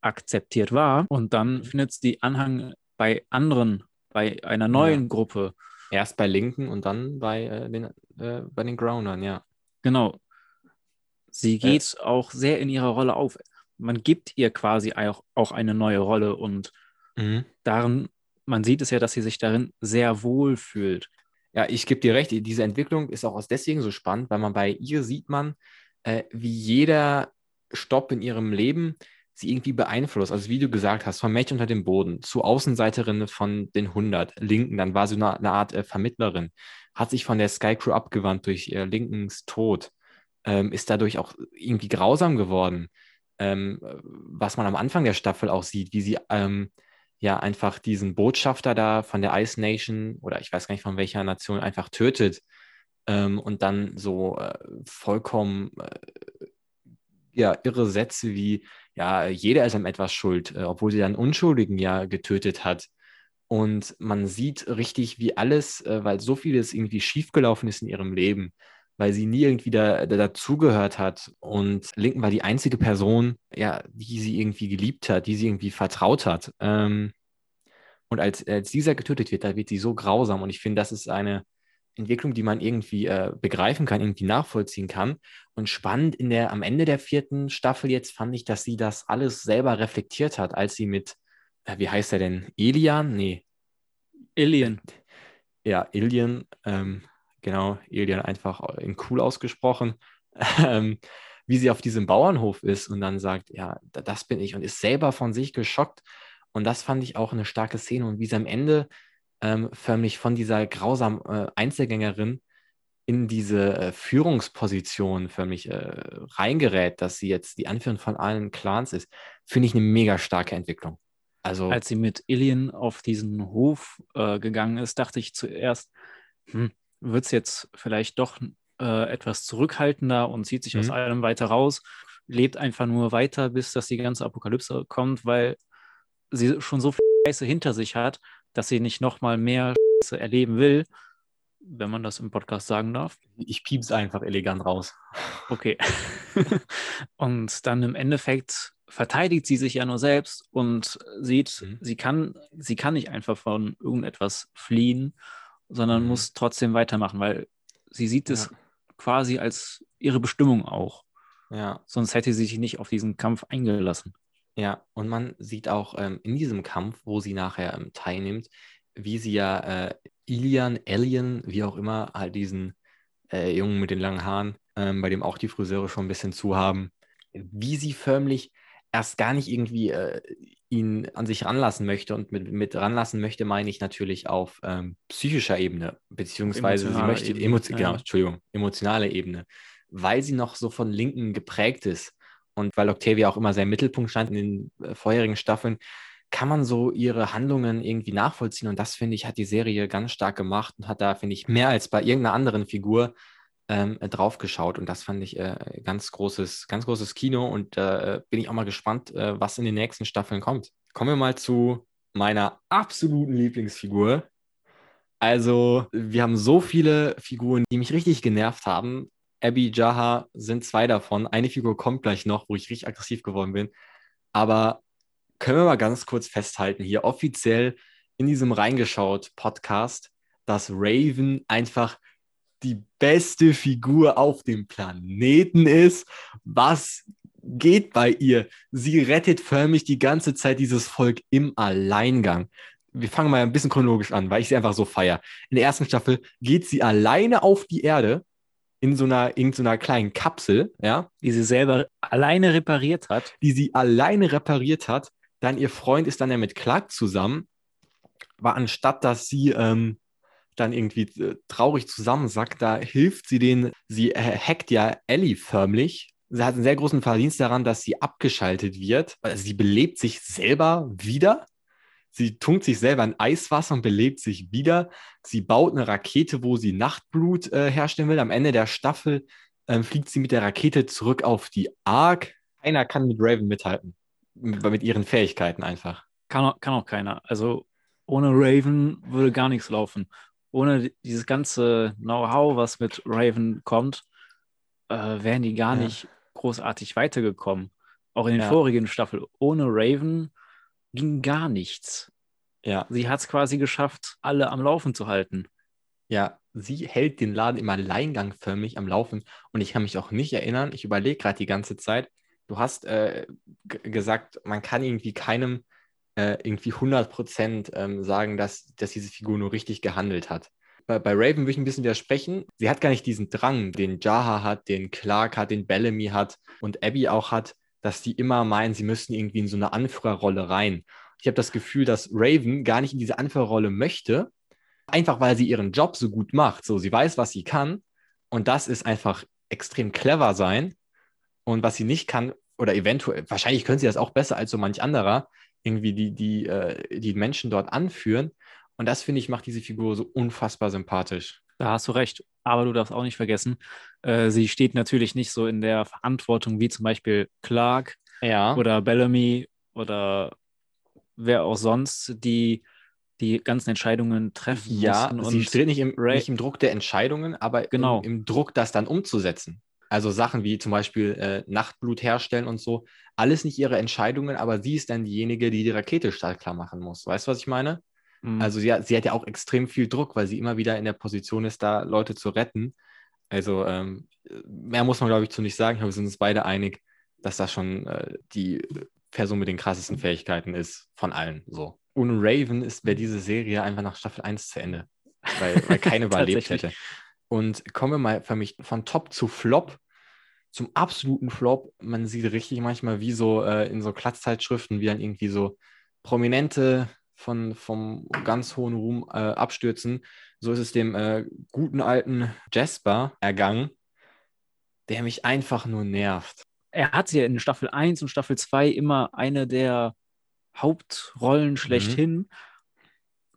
C: akzeptiert war. Und dann mhm. findet sie Anhang bei anderen, bei einer neuen ja. Gruppe.
A: Erst bei Linken und dann bei, äh, den, äh, bei den Groundern, ja.
C: Genau. Sie geht äh. auch sehr in ihrer Rolle auf. Man gibt ihr quasi auch, auch eine neue Rolle und mhm. darin, man sieht es ja, dass sie sich darin sehr wohl fühlt.
A: Ja, ich gebe dir recht, diese Entwicklung ist auch aus deswegen so spannend, weil man bei ihr sieht man, äh, wie jeder Stopp in ihrem Leben sie irgendwie beeinflusst. Also wie du gesagt hast, vom Mädchen unter dem Boden zu Außenseiterin von den 100 Linken, dann war sie eine, eine Art äh, Vermittlerin, hat sich von der Sky Crew abgewandt durch ihr Linkens Tod, ähm, ist dadurch auch irgendwie grausam geworden. ähm, was man am Anfang der Staffel auch sieht, wie sie ähm, ja einfach diesen Botschafter da von der Ice Nation oder ich weiß gar nicht von welcher Nation einfach tötet ähm, und dann so äh, vollkommen äh, ja, irre Sätze wie, ja, jeder ist an etwas schuld, äh, obwohl sie dann Unschuldigen ja getötet hat. Und man sieht richtig, wie alles, äh, weil so vieles irgendwie schiefgelaufen ist in ihrem Leben, weil sie nie irgendwie da, da, dazugehört hat. Und Lincoln war die einzige Person, ja, die sie irgendwie geliebt hat, die sie irgendwie vertraut hat. Ähm, und als, als dieser getötet wird, da wird sie so grausam. Und ich finde, das ist eine Entwicklung, die man irgendwie äh, begreifen kann, irgendwie nachvollziehen kann. Und spannend in der, am Ende der vierten Staffel jetzt fand ich, dass sie das alles selber reflektiert hat, als sie mit, äh, wie heißt er denn? Elian? Nee.
C: Ilian.
A: Ja, Ilian, ähm, genau, Ilian einfach in cool ausgesprochen, [laughs] ähm, wie sie auf diesem Bauernhof ist und dann sagt, ja, das bin ich und ist selber von sich geschockt. Und das fand ich auch eine starke Szene und wie sie am Ende ähm, förmlich von dieser grausamen äh, Einzelgängerin in diese äh, Führungsposition förmlich äh, reingerät, dass sie jetzt die Anführerin von allen Clans ist, finde ich eine mega starke Entwicklung.
C: Also, Als sie mit Ilian auf diesen Hof äh, gegangen ist, dachte ich zuerst, hm, wird es jetzt vielleicht doch äh, etwas zurückhaltender und zieht sich mhm. aus allem weiter raus, lebt einfach nur weiter, bis dass die ganze Apokalypse kommt, weil sie schon so viel Scheiße hinter sich hat, dass sie nicht nochmal mehr Scheiße erleben will, wenn man das im Podcast sagen darf.
A: Ich piep's einfach elegant raus.
C: Okay. [laughs] und dann im Endeffekt verteidigt sie sich ja nur selbst und sieht, mhm. sie kann, sie kann nicht einfach von irgendetwas fliehen, sondern mhm. muss trotzdem weitermachen, weil sie sieht es ja. quasi als ihre Bestimmung auch. Ja. Sonst hätte sie sich nicht auf diesen Kampf eingelassen.
A: Ja, und man sieht auch ähm, in diesem Kampf, wo sie nachher ähm, teilnimmt, wie sie ja äh, Ilian, Alien, wie auch immer, halt diesen äh, Jungen mit den langen Haaren, ähm, bei dem auch die Friseure schon ein bisschen zu haben, wie sie förmlich erst gar nicht irgendwie äh, ihn an sich ranlassen möchte. Und mit, mit ranlassen möchte, meine ich natürlich auf ähm, psychischer Ebene, beziehungsweise sie möchte, Ebene, emo ja. genau, Entschuldigung, emotionale Ebene, weil sie noch so von Linken geprägt ist und weil Octavia auch immer sehr im Mittelpunkt stand in den äh, vorherigen Staffeln, kann man so ihre Handlungen irgendwie nachvollziehen. Und das, finde ich, hat die Serie ganz stark gemacht und hat da, finde ich, mehr als bei irgendeiner anderen Figur ähm, drauf geschaut. Und das fand ich äh, ganz großes, ganz großes Kino. Und äh, bin ich auch mal gespannt, äh, was in den nächsten Staffeln kommt. Kommen wir mal zu meiner absoluten Lieblingsfigur. Also, wir haben so viele Figuren, die mich richtig genervt haben. Abby, Jaha sind zwei davon. Eine Figur kommt gleich noch, wo ich richtig aggressiv geworden bin. Aber können wir mal ganz kurz festhalten hier offiziell in diesem Reingeschaut Podcast, dass Raven einfach die beste Figur auf dem Planeten ist. Was geht bei ihr? Sie rettet förmlich die ganze Zeit dieses Volk im Alleingang. Wir fangen mal ein bisschen chronologisch an, weil ich sie einfach so feiere. In der ersten Staffel geht sie alleine auf die Erde in so einer, in so einer kleinen Kapsel, ja.
C: Die sie selber alleine repariert hat.
A: Die sie alleine repariert hat. Dann ihr Freund ist dann ja mit Clark zusammen. Aber anstatt, dass sie ähm, dann irgendwie äh, traurig zusammensackt, da hilft sie denen, sie äh, hackt ja Ellie förmlich. Sie hat einen sehr großen Verdienst daran, dass sie abgeschaltet wird. Also sie belebt sich selber wieder Sie tunkt sich selber in Eiswasser und belebt sich wieder. Sie baut eine Rakete, wo sie Nachtblut äh, herstellen will. Am Ende der Staffel äh, fliegt sie mit der Rakete zurück auf die Ark. Keiner kann mit Raven mithalten. Mit, ihren Fähigkeiten einfach.
C: Kann auch, kann auch keiner. Also ohne Raven würde gar nichts laufen. Ohne dieses ganze Know-how, was mit Raven kommt, äh, wären die gar ja. nicht großartig weitergekommen. Auch in den ja. vorigen Staffeln. Ohne Raven ging gar nichts. Ja. Sie hat es quasi geschafft, alle am Laufen zu halten.
A: Ja, sie hält den Laden im Alleingang förmlich am Laufen. Und ich kann mich auch nicht erinnern, ich überlege gerade die ganze Zeit, du hast äh, gesagt, man kann irgendwie keinem äh, irgendwie 100% ähm, sagen, dass, dass diese Figur nur richtig gehandelt hat. Bei, bei Raven würde ich ein bisschen widersprechen. Sie hat gar nicht diesen Drang, den Jaha hat, den Clark hat, den Bellamy hat und Abby auch hat, dass die immer meinen, sie müssten irgendwie in so eine Anführerrolle rein. Ich habe das Gefühl, dass Raven gar nicht in diese Anführerrolle möchte, einfach weil sie ihren Job so gut macht. So, sie weiß, was sie kann und das ist einfach extrem clever sein. Und was sie nicht kann, oder eventuell, wahrscheinlich können sie das auch besser als so manch anderer, irgendwie die, die, äh, die Menschen dort anführen. Und das, finde ich, macht diese Figur so unfassbar sympathisch.
C: Da hast du recht. Aber du darfst auch nicht vergessen, äh, sie steht natürlich nicht so in der Verantwortung wie zum Beispiel Clark
A: ja.
C: oder Bellamy oder wer auch sonst, die die ganzen Entscheidungen treffen
A: ja,
C: mussten.
A: sie
C: und
A: steht nicht im, nicht im Druck der Entscheidungen, aber
C: Genau.
A: im, im Druck, das dann umzusetzen. Also Sachen wie zum Beispiel äh, Nachtblut herstellen und so. Alles nicht ihre Entscheidungen, aber sie ist dann diejenige, die die Rakete startklar machen muss. Weißt du, was ich meine?
C: Mhm.
A: Also sie hat, sie hat ja auch extrem viel Druck, weil sie immer wieder in der Position ist, da Leute zu retten. Also ähm, mehr muss man, glaube ich, zu nicht sagen. Ich glaube, wir sind uns beide einig, dass das schon äh, die Person mit den krassesten Fähigkeiten ist von allen. So. Ohne Raven ist wäre diese Serie einfach nach Staffel 1 zu Ende, weil, weil keine [laughs] überlebt hätte. Und kommen wir mal für mich von Top zu Flop. Zum absoluten Flop. Man sieht richtig manchmal, wie so äh, in so Klatzzeitschriften, wie dann irgendwie so Prominente von, vom ganz hohen Ruhm äh, abstürzen. So ist es dem äh, guten alten Jasper ergangen, der mich einfach nur nervt.
C: er hat ja in Staffel 1 und Staffel 2 immer eine der Hauptrollen schlechthin.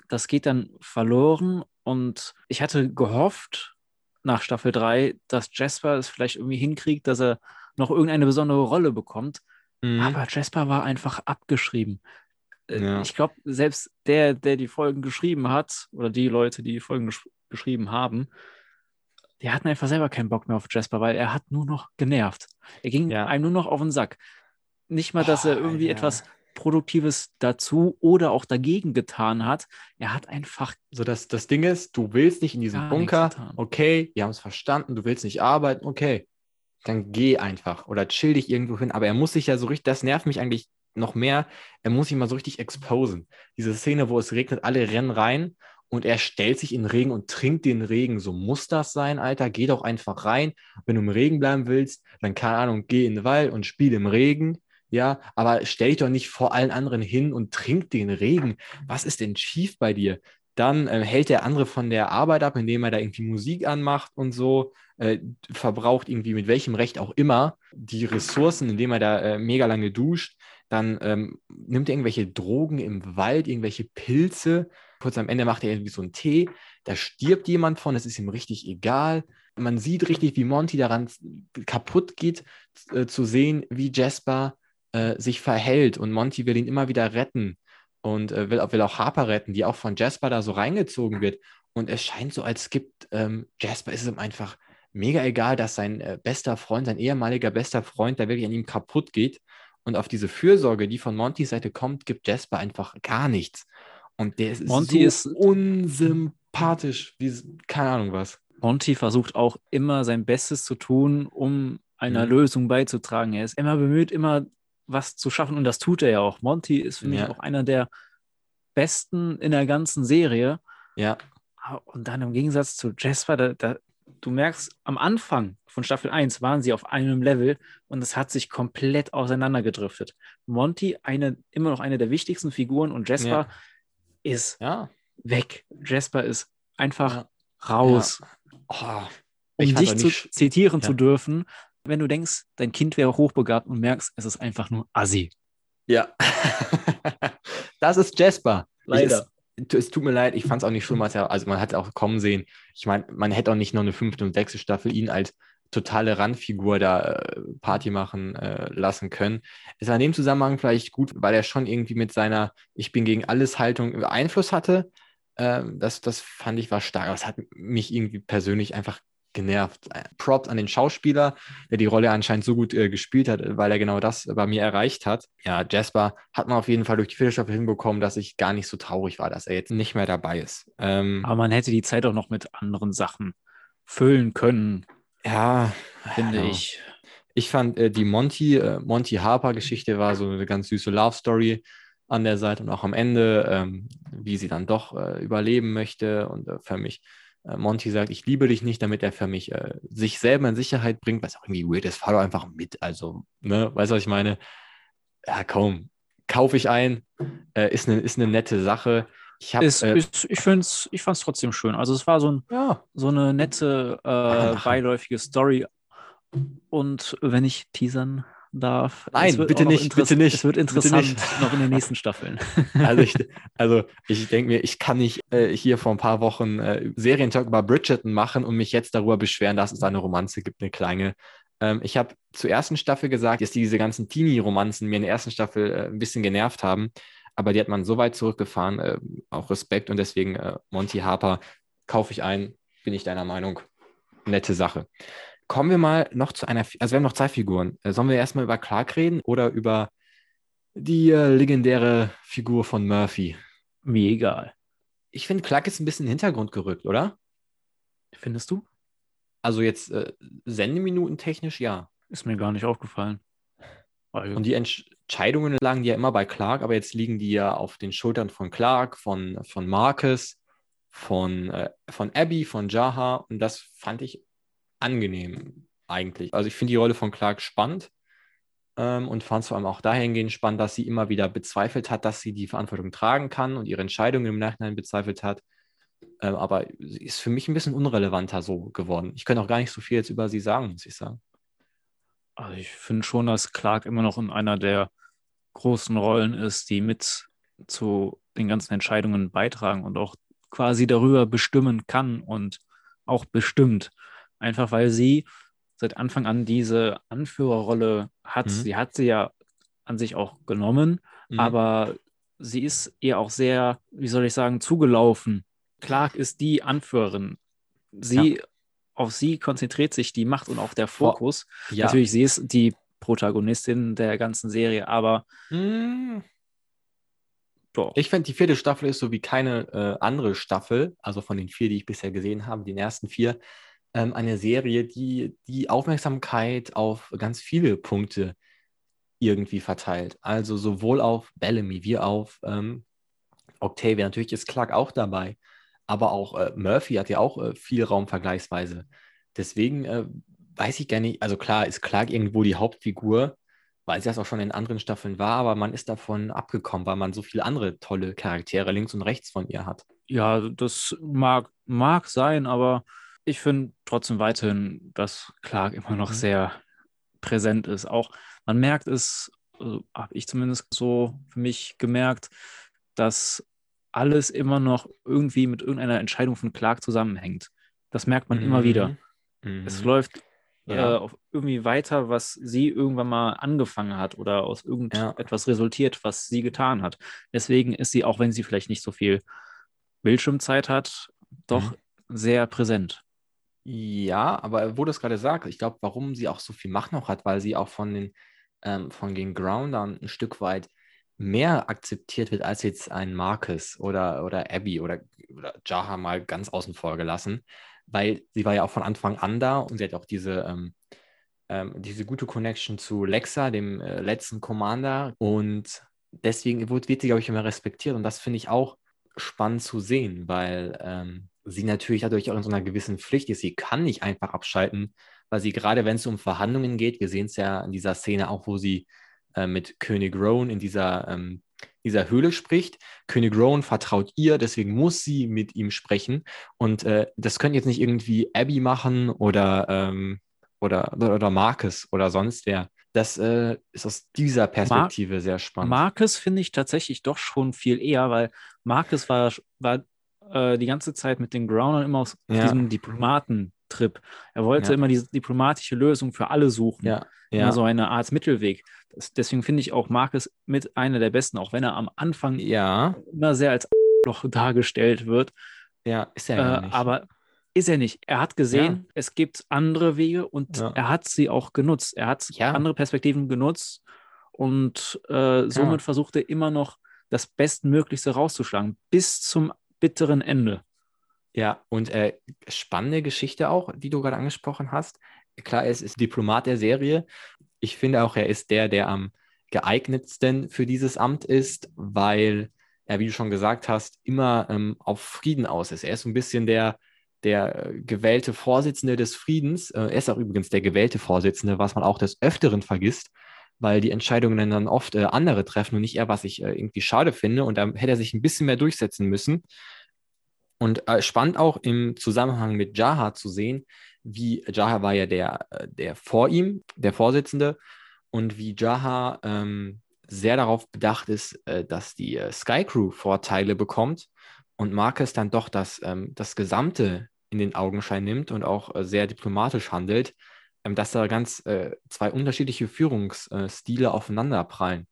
C: Das geht dann verloren und ich hatte gehofft nach Staffel 3, dass Jasper es vielleicht irgendwie hinkriegt, dass er noch irgendeine besondere Rolle bekommt.
A: Mhm.
C: Aber Jasper war einfach abgeschrieben. Äh,
A: Ja.
C: Ich glaube, selbst der, der die Folgen geschrieben hat, oder die Leute, die die Folgen gesch geschrieben haben, die hatten einfach selber keinen Bock mehr auf Jasper, weil er hat nur noch genervt. Er ging
A: Ja.
C: einem nur noch auf den Sack. Nicht mal, dass er
A: Oh,
C: irgendwie
A: ja.
C: etwas Produktives dazu oder auch dagegen getan hat. Er hat einfach
A: So, das, das Ding ist, du willst nicht in diesen
C: Gar
A: Bunker, okay, wir haben es verstanden, du willst nicht arbeiten, okay, dann geh einfach oder chill dich irgendwo hin. Aber er muss sich ja so richtig, das nervt mich eigentlich noch mehr, er muss sich mal so richtig exposen. Diese Szene, wo es regnet, alle rennen rein und er stellt sich in den Regen und trinkt den Regen. So muss das sein, Alter. Geh doch einfach rein. Wenn du im Regen bleiben willst, dann keine Ahnung, geh in den Wald und spiel im Regen. Ja, aber stell dich doch nicht vor allen anderen hin und trink den Regen. Was ist denn schief bei dir? Dann äh, hält der andere von der Arbeit ab, indem er da irgendwie Musik anmacht und so, äh, verbraucht irgendwie mit welchem Recht auch immer die Ressourcen, indem er da äh, mega lange duscht. Dann ähm, nimmt er irgendwelche Drogen im Wald, irgendwelche Pilze. Kurz am Ende macht er irgendwie so einen Tee. Da stirbt jemand von, es ist ihm richtig egal. Man sieht richtig, wie Monty daran kaputt geht, äh, zu sehen, wie Jasper äh, sich verhält. Und Monty will ihn immer wieder retten und äh, will, will auch Harper retten, die auch von Jasper da so reingezogen wird. Und es scheint so, als gibt ähm, Jasper ist es ihm einfach mega egal, dass sein äh, bester Freund, sein ehemaliger bester Freund, da wirklich an ihm kaputt geht. Und auf diese Fürsorge, die von Montys Seite kommt, gibt Jasper einfach gar nichts. Und der ist
C: Monty
A: so
C: ist-
A: unsympathisch, wie keine Ahnung was.
C: Monty versucht auch immer sein Bestes zu tun, um einer
A: Mhm.
C: Lösung beizutragen. Er ist immer bemüht, immer was zu schaffen und das tut er ja auch. Monty ist, finde
A: Ja.
C: ich, auch einer der besten in der ganzen Serie.
A: Ja,
C: Ah, Und dann im Gegensatz zu Jasper, da, da, du merkst, am Anfang von Staffel 1 waren sie auf einem Level und es hat sich komplett auseinandergedriftet. Monty, eine, immer noch eine der wichtigsten Figuren und Jasper ist
A: ja.
C: weg. Jasper ist einfach
A: Ja.
C: raus.
A: Oh,
C: Um dich zu zitieren
A: Ja.
C: zu dürfen, wenn du denkst, dein Kind wäre hochbegabt und merkst, es ist einfach nur Assi.
A: Ja. [laughs] das ist Jasper.
C: Leider.
A: Es, es tut mir leid, ich fand es auch nicht schlimm, als also man hat auch kommen sehen. Ich meine, man hätte auch nicht noch eine fünfte und sechste Staffel ihn als totale Randfigur da äh, Party machen äh, lassen können. Ist in dem Zusammenhang vielleicht gut, weil er schon irgendwie mit seiner Ich bin gegen alles Haltung Einfluss hatte. Ähm, das, das fand ich war stark. Es hat mich irgendwie persönlich einfach genervt. Äh, Props an den Schauspieler, der die Rolle anscheinend so gut äh, gespielt hat, weil er genau das bei mir erreicht hat. Ja, Jasper hat man auf jeden Fall durch die vierte Staffel hinbekommen, dass ich gar nicht so traurig war, dass er jetzt nicht mehr dabei ist. Ähm,
C: Aber man hätte die Zeit auch noch mit anderen Sachen füllen können,
A: ja,
C: finde
A: ja.
C: ich.
A: Ich fand äh, die Monty, äh, Monty Harper-Geschichte war so eine ganz süße Love-Story an der Seite und auch am Ende, ähm, wie sie dann doch äh, überleben möchte und äh, für mich. Äh, Monty sagt, ich liebe dich nicht, damit er für mich äh, sich selber in Sicherheit bringt, was auch irgendwie weird ist. Fahr doch einfach mit. Also, ne, weißt du, was ich meine? Ja, komm, kaufe ich ein. Äh, ist, eine, ist eine nette Sache. Ich habe.
C: Ist,
A: Äh,
C: ist, ich find's, ich fand es trotzdem schön. Also es war so, ein,
A: ja,
C: so eine nette, äh, beiläufige Story. Und wenn ich teasern darf.
A: Nein, bitte nicht, bitte nicht.
C: Es wird interessant noch in den nächsten Staffeln. [laughs]
A: Also ich, [laughs] also ich denke mir, ich kann nicht äh, hier vor ein paar Wochen äh, Serientalk über Bridgerton machen und mich jetzt darüber beschweren, dass es eine Romanze gibt, eine kleine. Ähm, ich habe zur ersten Staffel gesagt, dass diese ganzen Teenie-Romanzen mir in der ersten Staffel äh, ein bisschen genervt haben. Aber die hat man so weit zurückgefahren, äh, auch Respekt und deswegen äh, Monty Harper kaufe ich ein, bin ich deiner Meinung. Nette Sache. Kommen wir mal noch zu einer, also wir haben noch zwei Figuren. Äh, sollen wir erstmal über Clark reden oder über die äh, legendäre Figur von Murphy?
C: Mir egal.
A: Ich finde, Clark ist ein bisschen in den Hintergrund gerückt, oder?
C: Findest du?
A: Also jetzt äh, Sendeminuten technisch, ja.
C: Ist mir gar nicht aufgefallen.
A: Also Und die Entscheidungen lagen ja immer bei Clark, aber jetzt liegen die ja auf den Schultern von Clark, von, von Marcus, von, äh, von Abby, von Jaha. Und das fand ich angenehm eigentlich. Also ich finde die Rolle von Clark spannend ähm, und fand es vor allem auch dahingehend spannend, dass sie immer wieder bezweifelt hat, dass sie die Verantwortung tragen kann und ihre Entscheidungen im Nachhinein bezweifelt hat. Ähm, aber sie ist für mich ein bisschen unrelevanter so geworden. Ich könnte auch gar nicht so viel jetzt über sie sagen, muss ich sagen.
C: Also ich finde schon, dass Clark immer noch in einer der großen Rollen ist, die mit zu den ganzen Entscheidungen beitragen und auch quasi darüber bestimmen kann und auch bestimmt. Einfach weil sie seit Anfang an diese Anführerrolle hat. Mhm. Sie hat sie ja an sich auch genommen, mhm. aber sie ist ihr auch sehr, wie soll ich sagen, zugelaufen. Clark ist die Anführerin. Sie, ja. auf sie konzentriert sich die Macht und auch der Fokus. Ja. Natürlich, sie ist die Protagonistin der ganzen Serie, aber mhm.
A: Doch. Ich finde, die vierte Staffel ist so wie keine äh, andere Staffel, also von den vier, die ich bisher gesehen habe, den ersten vier, ähm, eine Serie, die die Aufmerksamkeit auf ganz viele Punkte irgendwie verteilt. Also sowohl auf Bellamy wie auf ähm, Octavia. Natürlich ist Clark auch dabei, aber auch äh, Murphy hat ja auch äh, viel Raum vergleichsweise. Deswegen äh, weiß ich gar nicht, also klar ist Clark irgendwo die Hauptfigur, weil sie das auch schon in anderen Staffeln war, aber man ist davon abgekommen, weil man so viele andere tolle Charaktere links und rechts von ihr hat.
C: Ja, das mag, mag sein, aber ich finde trotzdem weiterhin, dass Clark immer noch mhm. sehr präsent ist. Auch man merkt es, also habe ich zumindest so für mich gemerkt, dass alles immer noch irgendwie mit irgendeiner Entscheidung von Clark zusammenhängt. Das merkt man mhm. immer wieder. Mhm. Es läuft ja. äh, irgendwie weiter, was sie irgendwann mal angefangen hat oder aus irgendetwas ja. resultiert, was sie getan hat. Deswegen ist sie, auch wenn sie vielleicht nicht so viel Bildschirmzeit hat, doch mhm. sehr präsent.
A: Ja, aber wo du es gerade sagst, ich glaube, warum sie auch so viel Macht noch hat, weil sie auch von den, ähm, von den Groundern ein Stück weit mehr akzeptiert wird als jetzt ein Marcus oder, oder Abby oder, oder Jaha mal ganz außen vor gelassen, weil sie war ja auch von Anfang an da und sie hat auch diese, ähm, ähm, diese gute Connection zu Lexa, dem äh, letzten Commander. Und deswegen wird, sie, glaube ich, immer respektiert. Und das finde ich auch spannend zu sehen, weil ähm, sie natürlich dadurch auch in so einer gewissen Pflicht ist. Sie kann nicht einfach abschalten, weil sie gerade, wenn es um Verhandlungen geht, wir sehen es ja in dieser Szene auch, wo sie äh, mit König Rowan in dieser, ähm, dieser Höhle spricht. König Rowan vertraut ihr, deswegen muss sie mit ihm sprechen. Und äh, das könnte jetzt nicht irgendwie Abby machen oder, ähm, oder, oder Marcus oder sonst wer. Das äh, ist aus dieser Perspektive Mar sehr spannend.
C: Marcus finde ich tatsächlich doch schon viel eher, weil Marcus war, war äh, die ganze Zeit mit den Groundern immer auf ja. diesem Diplomatentrip. Er wollte ja. immer diese diplomatische Lösung für alle suchen. Ja. Ja. Immer so eine Art Mittelweg. Das, deswegen finde ich auch Marcus mit einer der besten, auch wenn er am Anfang immer sehr als Loch dargestellt wird.
A: Ja, ist er ja
C: äh, nicht. Aber ist er nicht. Er hat gesehen, ja. es gibt andere Wege und ja. er hat sie auch genutzt. Er hat ja. andere Perspektiven genutzt und äh, somit versucht er immer noch das Bestmöglichste rauszuschlagen, bis zum bitteren Ende.
A: Ja, und äh, spannende Geschichte auch, die du gerade angesprochen hast. Klar, er ist Diplomat der Serie. Ich finde auch, er ist der, der am geeignetsten für dieses Amt ist, weil er, wie du schon gesagt hast, immer ähm, auf Frieden aus ist. Er ist so ein bisschen der, der gewählte Vorsitzende des Friedens. Äh, er ist auch übrigens der gewählte Vorsitzende, was man auch des Öfteren vergisst, weil die Entscheidungen dann oft äh, andere treffen und nicht er, was ich äh, irgendwie schade finde. Und da hätte er sich ein bisschen mehr durchsetzen müssen. Und äh, spannend auch im Zusammenhang mit Jaha zu sehen, wie Jaha war ja der, äh, der vor ihm, der Vorsitzende. und wie Jaha ähm, sehr darauf bedacht ist, äh, dass die äh, Skycrew Vorteile bekommt und Marcus dann doch das, ähm, das Gesamte in den Augenschein nimmt und auch sehr diplomatisch handelt, dass da ganz äh, zwei unterschiedliche Führungsstile aufeinanderprallen.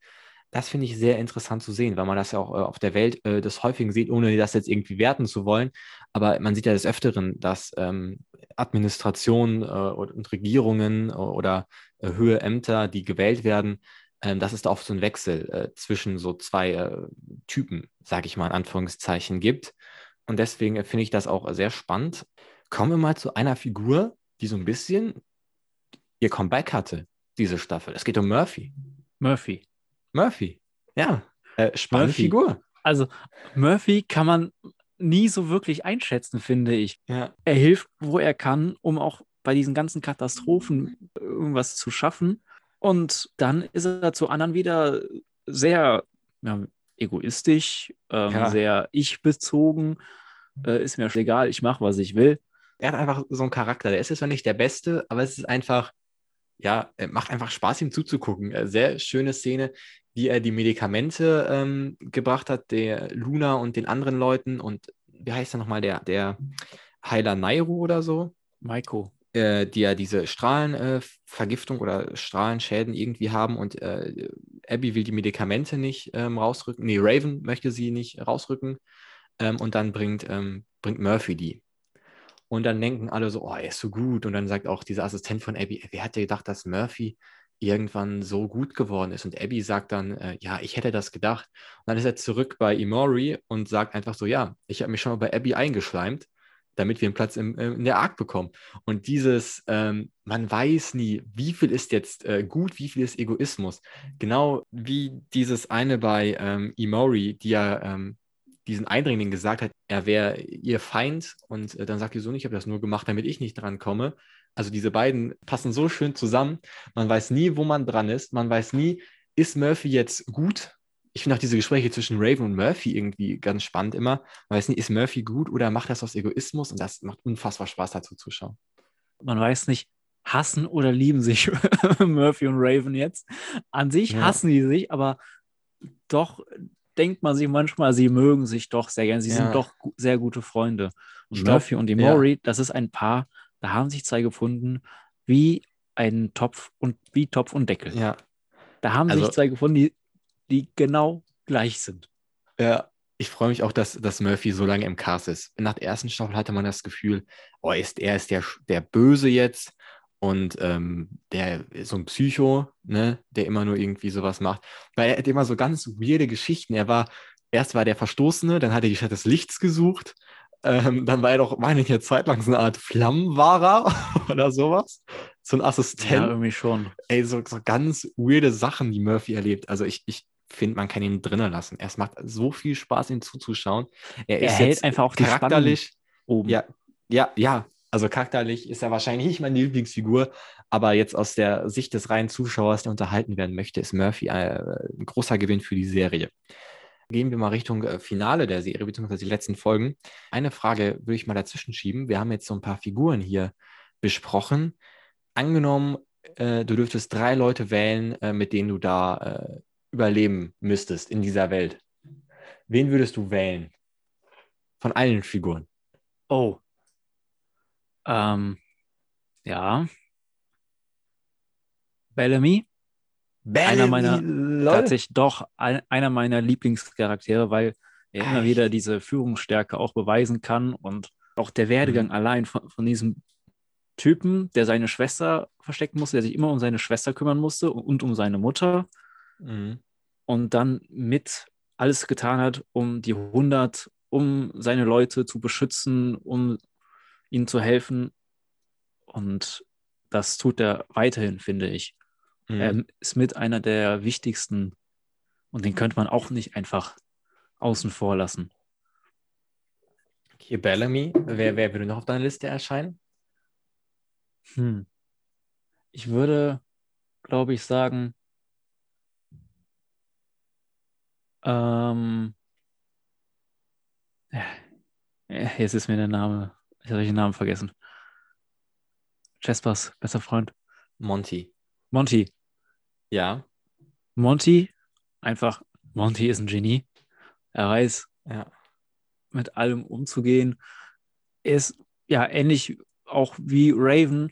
A: Das finde ich sehr interessant zu sehen, weil man das ja auch äh, auf der Welt äh, des Häufigen sieht, ohne das jetzt irgendwie werten zu wollen. Aber man sieht ja des Öfteren, dass ähm, Administrationen äh, und Regierungen oder äh, höhere Ämter, die gewählt werden, ähm, dass es da oft so einen Wechsel äh, zwischen so zwei äh, Typen, sage ich mal in Anführungszeichen, gibt. Und deswegen finde ich das auch sehr spannend. Kommen wir mal zu einer Figur, die so ein bisschen ihr Comeback hatte, diese Staffel. Es geht um Murphy.
C: Murphy.
A: Murphy, ja. Äh, spannende
C: Murphy.
A: Figur.
C: Also Murphy kann man nie so wirklich einschätzen, finde ich.
A: Ja.
C: Er hilft, wo er kann, um auch bei diesen ganzen Katastrophen irgendwas zu schaffen. Und dann ist er zu anderen wieder sehr ja, egoistisch, ähm,
A: Ja.
C: sehr ich-bezogen. Äh, ist mir egal, ich mache, was ich will.
A: Er hat einfach so einen Charakter. Der ist jetzt zwar nicht der Beste, aber es ist einfach, ja, äh, macht einfach Spaß, ihm zuzugucken. Äh, Sehr schöne Szene, wie er die Medikamente ähm, gebracht hat, der Luna und den anderen Leuten. Und wie heißt er nochmal, der, der Heiler Nairo oder so?
C: Maiko.
A: äh, die ja diese Strahlenvergiftung äh, oder Strahlenschäden irgendwie haben und äh, Abby will die Medikamente nicht ähm, rausrücken. Nee, Raven möchte sie nicht rausrücken. Ähm, und dann bringt, ähm, bringt Murphy die. Und dann denken alle so, oh, er ist so gut. Und dann sagt auch dieser Assistent von Abby, wer hätte gedacht, dass Murphy irgendwann so gut geworden ist? Und Abby sagt dann, äh, ja, ich hätte das gedacht. Und dann ist er zurück bei Imori und sagt einfach so, ja, ich habe mich schon mal bei Abby eingeschleimt, damit wir einen Platz im, äh, in der Ark bekommen. Und dieses, ähm, man weiß nie, wie viel ist jetzt äh, gut, wie viel ist Egoismus. Genau wie dieses eine bei ähm, Imori, die ja ähm, diesen Eindringling gesagt hat, er wäre ihr Feind und äh, dann sagt die so, ich habe das nur gemacht, damit ich nicht dran komme. Also diese beiden passen so schön zusammen. Man weiß nie, wo man dran ist. Man weiß nie, ist Murphy jetzt gut? Ich finde auch diese Gespräche zwischen Raven und Murphy irgendwie ganz spannend immer. Man weiß nie, ist Murphy gut oder macht das aus Egoismus? Und das macht unfassbar Spaß dazu zu schauen.
C: Man weiß nicht, hassen oder lieben sich [laughs] Murphy und Raven jetzt. An sich
A: Ja.
C: hassen die sich, aber doch denkt man sich manchmal, sie mögen sich doch sehr gern. Sie
A: Ja.
C: sind doch sehr gute Freunde. Und Murphy und Imori, das ist ein Paar, da haben sich zwei gefunden, wie ein Topf und wie Topf und Deckel.
A: Ja,
C: Da haben
A: Also-
C: sich zwei gefunden, die, die genau gleich sind.
A: Ja, ich freue mich auch, dass, dass Murphy so lange im Cast ist. Nach der ersten Staffel hatte man das Gefühl, oh, ist, er ist der, der Böse jetzt und ähm, der ist so ein Psycho, ne, der immer nur irgendwie sowas macht. Weil er hat immer so ganz weirde Geschichten. Er war, erst war der Verstoßene, dann hat er die Stadt des Lichts gesucht. Ähm, dann war er doch, meine ich, eine Zeit lang so eine Art Flammenwahrer [laughs] oder sowas. So ein
C: Ja,
A: Assistent.
C: irgendwie schon.
A: Ey, so, so ganz weirde Sachen, die Murphy erlebt. Also ich, ich finde, man kann ihn drinnen lassen. Es macht so viel Spaß, ihm zuzuschauen. Er,
C: Er
A: ist
C: hält einfach auch die
A: charakterlich.
C: Oben.
A: Ja, ja, ja. Also charakterlich ist er wahrscheinlich nicht meine Lieblingsfigur, aber jetzt aus der Sicht des reinen Zuschauers, der unterhalten werden möchte, ist Murphy äh, ein großer Gewinn für die Serie. Gehen wir mal Richtung äh, Finale der Serie, beziehungsweise die letzten Folgen. Eine Frage würde ich mal dazwischen schieben. Wir haben jetzt so ein paar Figuren hier besprochen. Angenommen, äh, du dürftest drei Leute wählen, äh, mit denen du da äh, überleben müsstest in dieser Welt. Wen würdest du wählen? Von allen Figuren.
C: Oh. Ähm, ja. Bellamy, Einer meiner-
A: Lol.
C: tatsächlich doch ein, einer meiner Lieblingscharaktere, weil er immer wieder diese Führungsstärke auch beweisen kann und auch der Werdegang allein von, von diesem Typen, der seine Schwester verstecken musste, der sich immer um seine Schwester kümmern musste und, und um seine Mutter
A: Mhm.
C: und dann mit alles getan hat, um die 100, um seine Leute zu beschützen, um ihnen zu helfen. Und das tut er weiterhin, finde ich.
A: Mhm.
C: Er ist mit einer der wichtigsten und den könnte man auch nicht einfach außen vor lassen.
A: Hier Bellamy. Wer, wer würde noch auf deiner Liste erscheinen?
C: Hm. Ich würde, glaube ich, sagen, ähm, jetzt ist mir der Name, ich habe den Namen vergessen. Jaspers bester Freund.
A: Monty.
C: Monty.
A: Ja,
C: Monty, einfach, Monty ist ein Genie. Er weiß,
A: ja.
C: mit allem umzugehen. Er ist ja ähnlich auch wie Raven,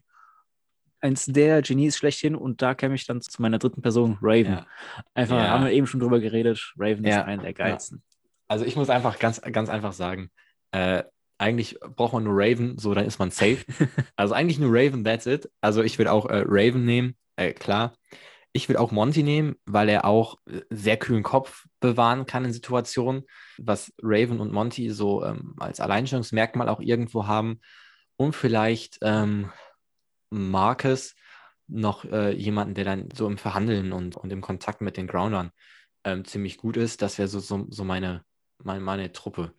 C: eins der Genies schlechthin. Und da käme ich dann zu meiner dritten Person, Raven.
A: Ja.
C: Einfach,
A: Ja.
C: haben wir eben schon drüber geredet. Raven
A: Ja.
C: ist einer der geilsten.
A: Also ich muss einfach ganz, ganz einfach sagen, äh, eigentlich braucht man nur Raven, so dann ist man safe. [laughs] also eigentlich nur Raven, that's it. Also ich würde auch äh, Raven nehmen, äh, klar. Ich würde auch Monty nehmen, weil er auch äh, sehr kühlen Kopf bewahren kann in Situationen, was Raven und Monty so ähm, als Alleinstellungsmerkmal auch irgendwo haben. Und vielleicht ähm, Marcus noch äh, jemanden, der dann so im Verhandeln und, und im Kontakt mit den Groundern ähm, ziemlich gut ist. Das wäre so, so, so meine, meine, meine Truppe.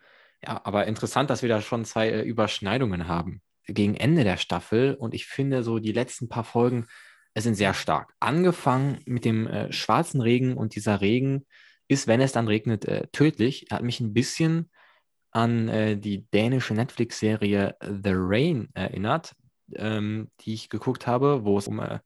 A: Ja, aber interessant, dass wir da schon zwei äh, Überschneidungen haben. Gegen Ende der Staffel und ich finde so die letzten paar Folgen äh, sind sehr stark. Angefangen mit dem äh, schwarzen Regen und dieser Regen ist, wenn es dann regnet, äh, tödlich. Er hat mich ein bisschen an äh, die dänische Netflix-Serie The Rain erinnert, ähm, die ich geguckt habe, wo es um äh,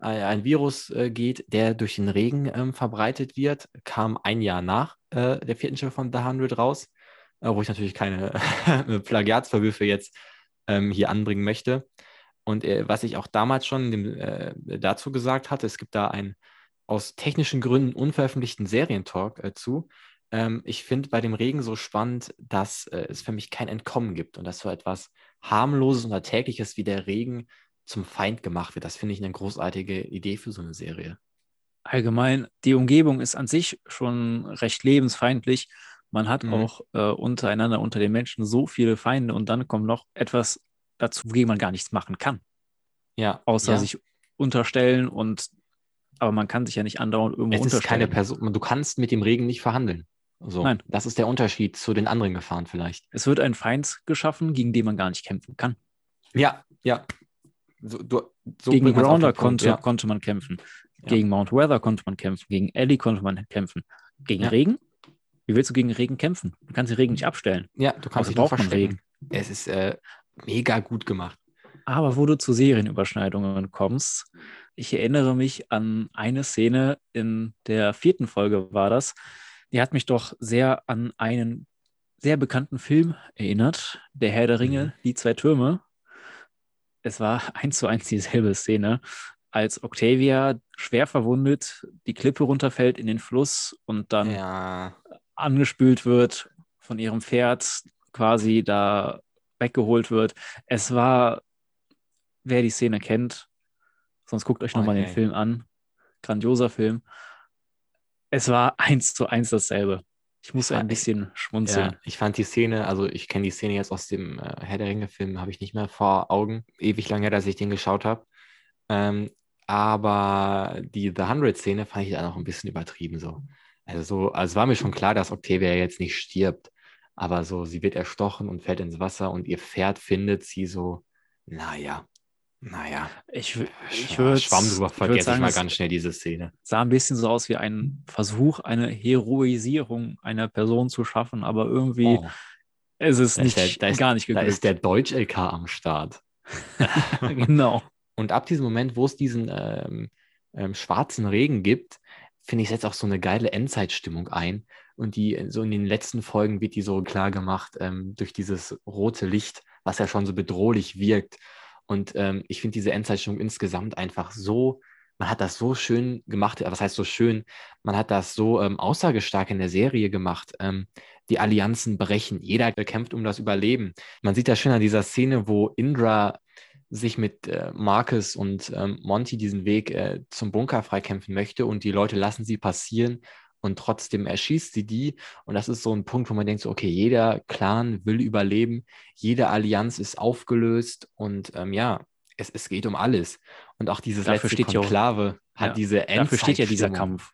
A: ein Virus äh, geht, der durch den Regen ähm, verbreitet wird, kam ein Jahr nach äh, der vierten Staffel von The 100 raus, äh, wo ich natürlich keine [laughs] Plagiatsverwürfe jetzt ähm, hier anbringen möchte. Und äh, was ich auch damals schon dem, äh, dazu gesagt hatte, es gibt da einen aus technischen Gründen unveröffentlichten Serientalk äh, zu. Ähm, ich finde bei dem Regen so spannend, dass äh, es für mich kein Entkommen gibt und dass so etwas harmloses und alltägliches wie der Regen zum Feind gemacht wird. Das finde ich eine großartige Idee für so eine Serie.
C: Allgemein, die Umgebung ist an sich schon recht lebensfeindlich. Man hat
A: Mhm.
C: auch äh, untereinander, unter den Menschen so viele Feinde und dann kommt noch etwas dazu, wogegen man gar nichts machen kann,
A: Ja,
C: außer
A: ja.
C: sich unterstellen und aber man kann sich ja nicht andauernd irgendwo
A: Es ist
C: unterstellen.
A: keine Person, du kannst mit dem Regen nicht verhandeln. So,
C: Nein.
A: Das ist der Unterschied zu den anderen Gefahren vielleicht.
C: Es wird ein Feind geschaffen, gegen den man gar nicht kämpfen kann.
A: Ja, ja. So, du, so
C: gegen Grounder konnte,
A: ja.
C: konnte man kämpfen.
A: Ja.
C: Gegen Mount Weather konnte man kämpfen. Gegen Ellie konnte man kämpfen. Gegen
A: Ja.
C: Regen? Wie willst du gegen Regen kämpfen? Du kannst den Regen nicht abstellen.
A: Ja, du kannst
C: Also
A: dich
C: man
A: verstecken. Es ist äh, mega gut gemacht.
C: Aber wo du zu Serienüberschneidungen kommst, ich erinnere mich an eine Szene in der vierten Folge war das. Die hat mich doch sehr an einen sehr bekannten Film erinnert. Der Herr der Ringe,
A: Mhm.
C: die zwei Türme. Es war [laughs] eins zu eins dieselbe Szene, als Octavia schwer verwundet die Klippe runterfällt in den Fluss und dann
A: Ja,
C: angespült wird von ihrem Pferd, quasi da weggeholt wird. Es war, wer die Szene kennt, sonst guckt euch nochmal
A: Okay.
C: den Film an. Grandioser Film. Es war eins zu eins dasselbe. Ich muss ein bisschen schmunzeln.
A: ja, ich fand die Szene, also ich kenne die Szene jetzt aus dem äh, Herr der Ringe-Film, habe ich nicht mehr vor Augen. Ewig lange dass ich den geschaut habe. Ähm, aber die The 100-Szene fand ich dann auch ein bisschen übertrieben so. Also, so, also es war mir schon klar, dass Octavia jetzt nicht stirbt, aber so, sie wird erstochen und fällt ins Wasser und ihr Pferd findet sie so, naja, naja,
C: Ich, ich würde
A: Schwamm drüber
C: ich
A: vergesse ich
C: sagen,
A: mal
C: es
A: ganz schnell diese Szene.
C: sah ein bisschen so aus wie ein Versuch, eine Heroisierung einer Person zu schaffen, aber irgendwie
A: Oh,
C: ist es
A: da ist
C: nicht,
A: der- da ist-
C: gar nicht
A: da
C: geglückt.
A: ist der Deutsch-LK am Start. [laughs]
C: genau.
A: Und ab diesem Moment, wo es diesen ähm, ähm, schwarzen Regen gibt, finde ich, setzt auch so eine geile Endzeitstimmung ein. Und die, so in den letzten Folgen wird die so klar gemacht ähm, durch dieses rote Licht, was ja schon so bedrohlich wirkt. Und ähm, ich finde diese Endzeitstimmung insgesamt einfach so, man hat das so schön gemacht, äh, was heißt so schön, man hat das so ähm, aussagestark in der Serie gemacht. Ähm, die Allianzen brechen, jeder kämpft um das Überleben. Man sieht das schön an dieser Szene, wo Indra sich mit äh, Marcus und ähm, Monty diesen Weg äh, zum Bunker freikämpfen möchte und die Leute lassen sie passieren und trotzdem erschießt sie die. Und das ist so ein Punkt, wo man denkt, so, okay, jeder Clan will überleben, jede Allianz ist aufgelöst und ähm, ja, es, es geht um alles. Und auch dieses
C: Dafür
A: letzte
C: steht ja
A: Konklave hat
C: ja,
A: diese
C: Dafür steht ja dieser. Kampf.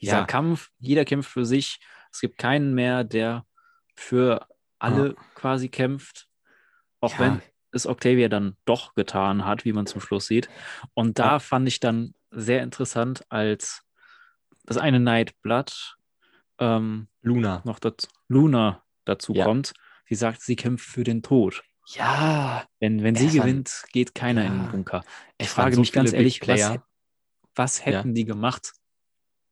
C: Dieser
A: Ja.
C: Kampf, jeder kämpft für sich. Es gibt keinen mehr, der für alle quasi kämpft. Auch
A: Ja.
C: wenn es Octavia dann doch getan hat, wie man zum Schluss sieht. Und da
A: Ja.
C: fand ich dann sehr interessant, als das eine Nightblood ähm,
A: Luna.
C: noch dazu, Luna dazu
A: Ja.
C: kommt. Sie sagt, sie kämpft für den Tod.
A: Ja,
C: Wenn, wenn sie
A: waren-
C: gewinnt, geht keiner in
A: Ja.
C: den Bunker. Ich
A: waren
C: frage
A: so
C: mich ganz ehrlich, was. Was hätten die gemacht,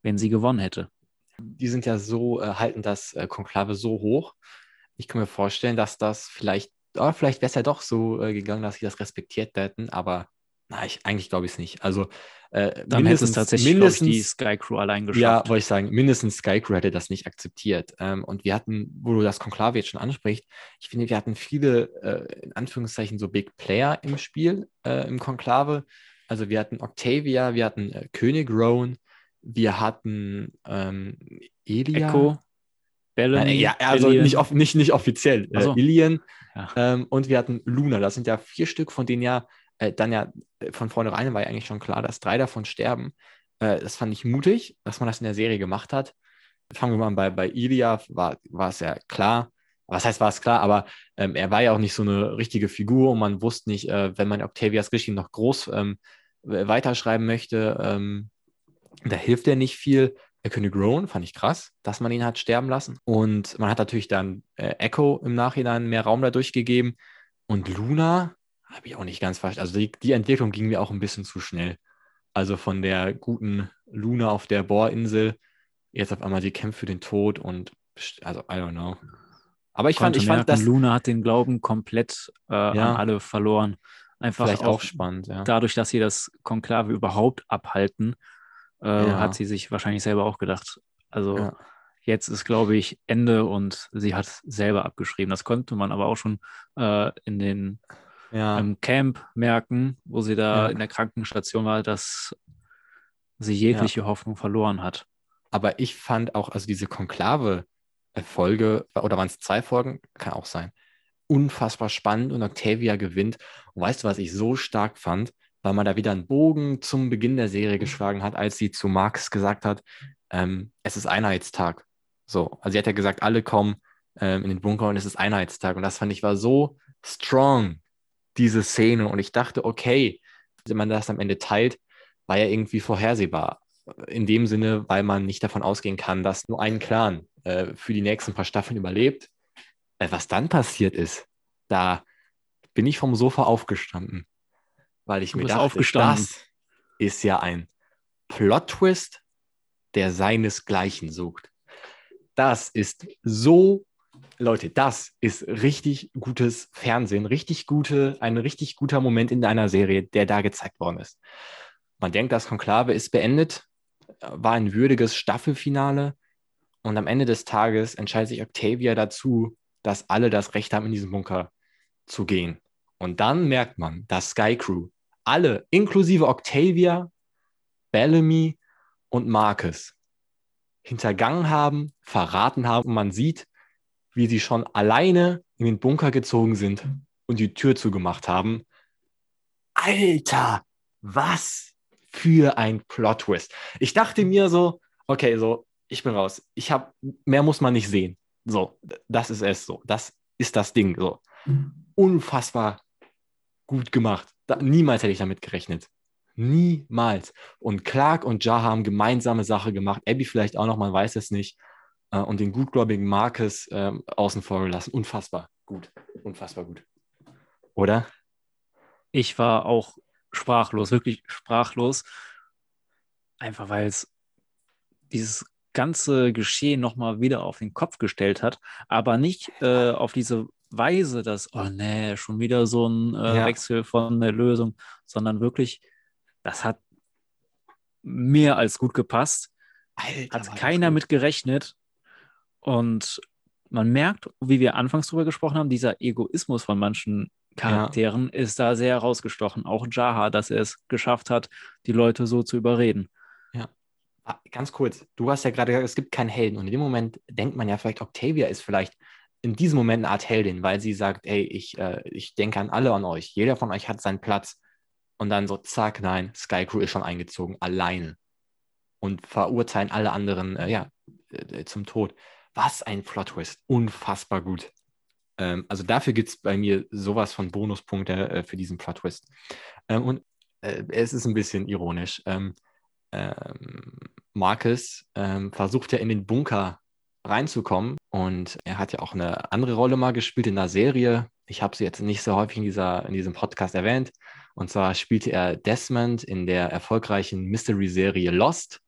C: wenn sie gewonnen hätte?
A: Die sind ja so, äh, halten das äh, Konklave so hoch. Ich kann mir vorstellen, dass das vielleicht, oh, vielleicht wäre es ja doch so äh, gegangen, dass sie das respektiert hätten, aber na, ich, eigentlich glaube ich es nicht. Also
C: äh, Dann hätte es tatsächlich mindestens, die Sky Crew allein geschafft.
A: Ja, wollte ich sagen, mindestens Sky Crew hätte das nicht akzeptiert. Ähm, und wir hatten, wo du das Konklave jetzt schon ansprichst, ich finde, wir hatten viele, äh, in Anführungszeichen, so Big Player im Spiel, äh, im Konklave. Also wir hatten Octavia, wir hatten äh, König Rowan, wir hatten ähm, Elia.
C: Echo.
A: Bellamy, ja, also nicht, nicht, nicht offiziell. Also. Ilian. Ja. Ähm, und wir hatten Luna. Das sind ja vier Stück, von denen ja äh, dann ja äh, von vornherein war ja eigentlich schon klar, dass drei davon sterben. Äh, das fand ich mutig, dass man das in der Serie gemacht hat. Fangen wir mal an bei, bei Ilya, war, war es ja klar. Was heißt, war es klar, aber ähm, er war ja auch nicht so eine richtige Figur und man wusste nicht, äh, wenn man Octavias richtig noch groß ähm, weiterschreiben möchte, ähm, da hilft er nicht viel. Der König Rowan fand ich krass, dass man ihn hat sterben lassen. Und man hat natürlich dann äh, Echo im Nachhinein mehr Raum dadurch gegeben. Und Luna, habe ich auch nicht ganz verstanden. Also die, die, Entwicklung ging mir auch ein bisschen zu schnell. Also von der guten Luna auf der Bohrinsel, jetzt auf einmal die kämpft für den Tod und also I don't know.
C: Aber ich fand, ich merken, fand, dass Luna hat den Glauben komplett äh, ja, an alle verloren. Einfach
A: vielleicht auch, auch spannend. Ja.
C: Dadurch, dass sie das Konklave überhaupt abhalten, äh, ja. hat sie sich wahrscheinlich selber auch gedacht. Also jetzt ist, glaube ich, Ende und sie hat selber abgeschrieben. Das konnte man aber auch schon äh, in den ja. im Camp merken, wo sie da ja. in der Krankenstation war, dass sie jegliche ja. Hoffnung verloren hat.
A: Aber ich fand auch, also diese Konklave-Folge, oder waren es zwei Folgen? Kann auch sein. Unfassbar spannend und Octavia gewinnt. Und weißt du, was ich so stark fand? Weil man da wieder einen Bogen zum Beginn der Serie geschlagen hat, als sie zu Marx gesagt hat, ähm, es ist Einheitstag. So, also sie hat ja gesagt, alle kommen ähm, in den Bunker und es ist Einheitstag. Und das fand ich war so strong, diese Szene. Und ich dachte, okay, wenn man das am Ende teilt, war ja irgendwie vorhersehbar. In dem Sinne, weil man nicht davon ausgehen kann, dass nur ein Clan äh, für die nächsten paar Staffeln überlebt. Äh, was dann passiert ist, da bin ich vom Sofa aufgestanden, weil ich du mir dachte, das ist ja ein Plot-Twist, der seinesgleichen sucht. Das ist so Leute, das ist richtig gutes Fernsehen, richtig gute, ein richtig guter Moment in einer Serie, der da gezeigt worden ist. Man denkt, das Konklave ist beendet, war ein würdiges Staffelfinale und am Ende des Tages entscheidet sich Octavia dazu, dass alle das Recht haben, in diesen Bunker zu gehen. Und dann merkt man, dass Sky Crew, alle, inklusive Octavia, Bellamy und Marcus, hintergangen haben, verraten haben. Und man sieht, wie sie schon alleine in den Bunker gezogen sind und die Tür zugemacht haben. Alter, was für ein Plot-Twist. Ich dachte mir so, okay, so, ich bin raus. Ich habe, mehr muss man nicht sehen. So, das ist es so. Das ist das Ding. So. Unfassbar gut gemacht. Da, niemals hätte ich damit gerechnet. Niemals. Und Clark und Jar haben gemeinsame Sache gemacht. Abby vielleicht auch noch, man weiß es nicht äh, und den gutgläubigen Marcus äh, außen vor gelassen. Unfassbar gut. Unfassbar gut. Oder?
C: Ich war auch sprachlos, wirklich sprachlos. Einfach weil es dieses ganze Geschehen nochmal wieder auf den Kopf gestellt hat, aber nicht äh, auf diese Weise, dass, oh nee, schon wieder so ein äh, ja. Wechsel von der Lösung, sondern wirklich, das hat mehr als gut gepasst. Alter, hat keiner mit gerechnet. Und man merkt, wie wir anfangs drüber gesprochen haben, dieser Egoismus von manchen Charakteren ja. ist da sehr herausgestochen. Auch Jaha, dass er es geschafft hat, die Leute so zu überreden.
A: Ja. Ah, ganz kurz, du hast ja gerade gesagt, es gibt keinen Helden. Und in dem Moment denkt man ja vielleicht, Octavia ist vielleicht in diesem Moment eine Art Heldin, weil sie sagt, ey, ich, äh, ich denke an alle an euch. Jeder von euch hat seinen Platz. Und dann so, zack, nein, Skycrew ist schon eingezogen, alleine. Und verurteilen alle anderen, äh, ja, äh, zum Tod. Was ein Plot-Twist. Unfassbar gut. Ähm, also dafür gibt es bei mir sowas von Bonuspunkte äh, für diesen Plot-Twist. Ähm, und äh, es ist ein bisschen ironisch. Ähm, ähm Marcus ähm, versucht ja in den Bunker reinzukommen und er hat ja auch eine andere Rolle mal gespielt in einer Serie. Ich habe sie jetzt nicht so häufig in, dieser, in diesem Podcast erwähnt. Und zwar spielte er Desmond in der erfolgreichen Mystery-Serie Lost,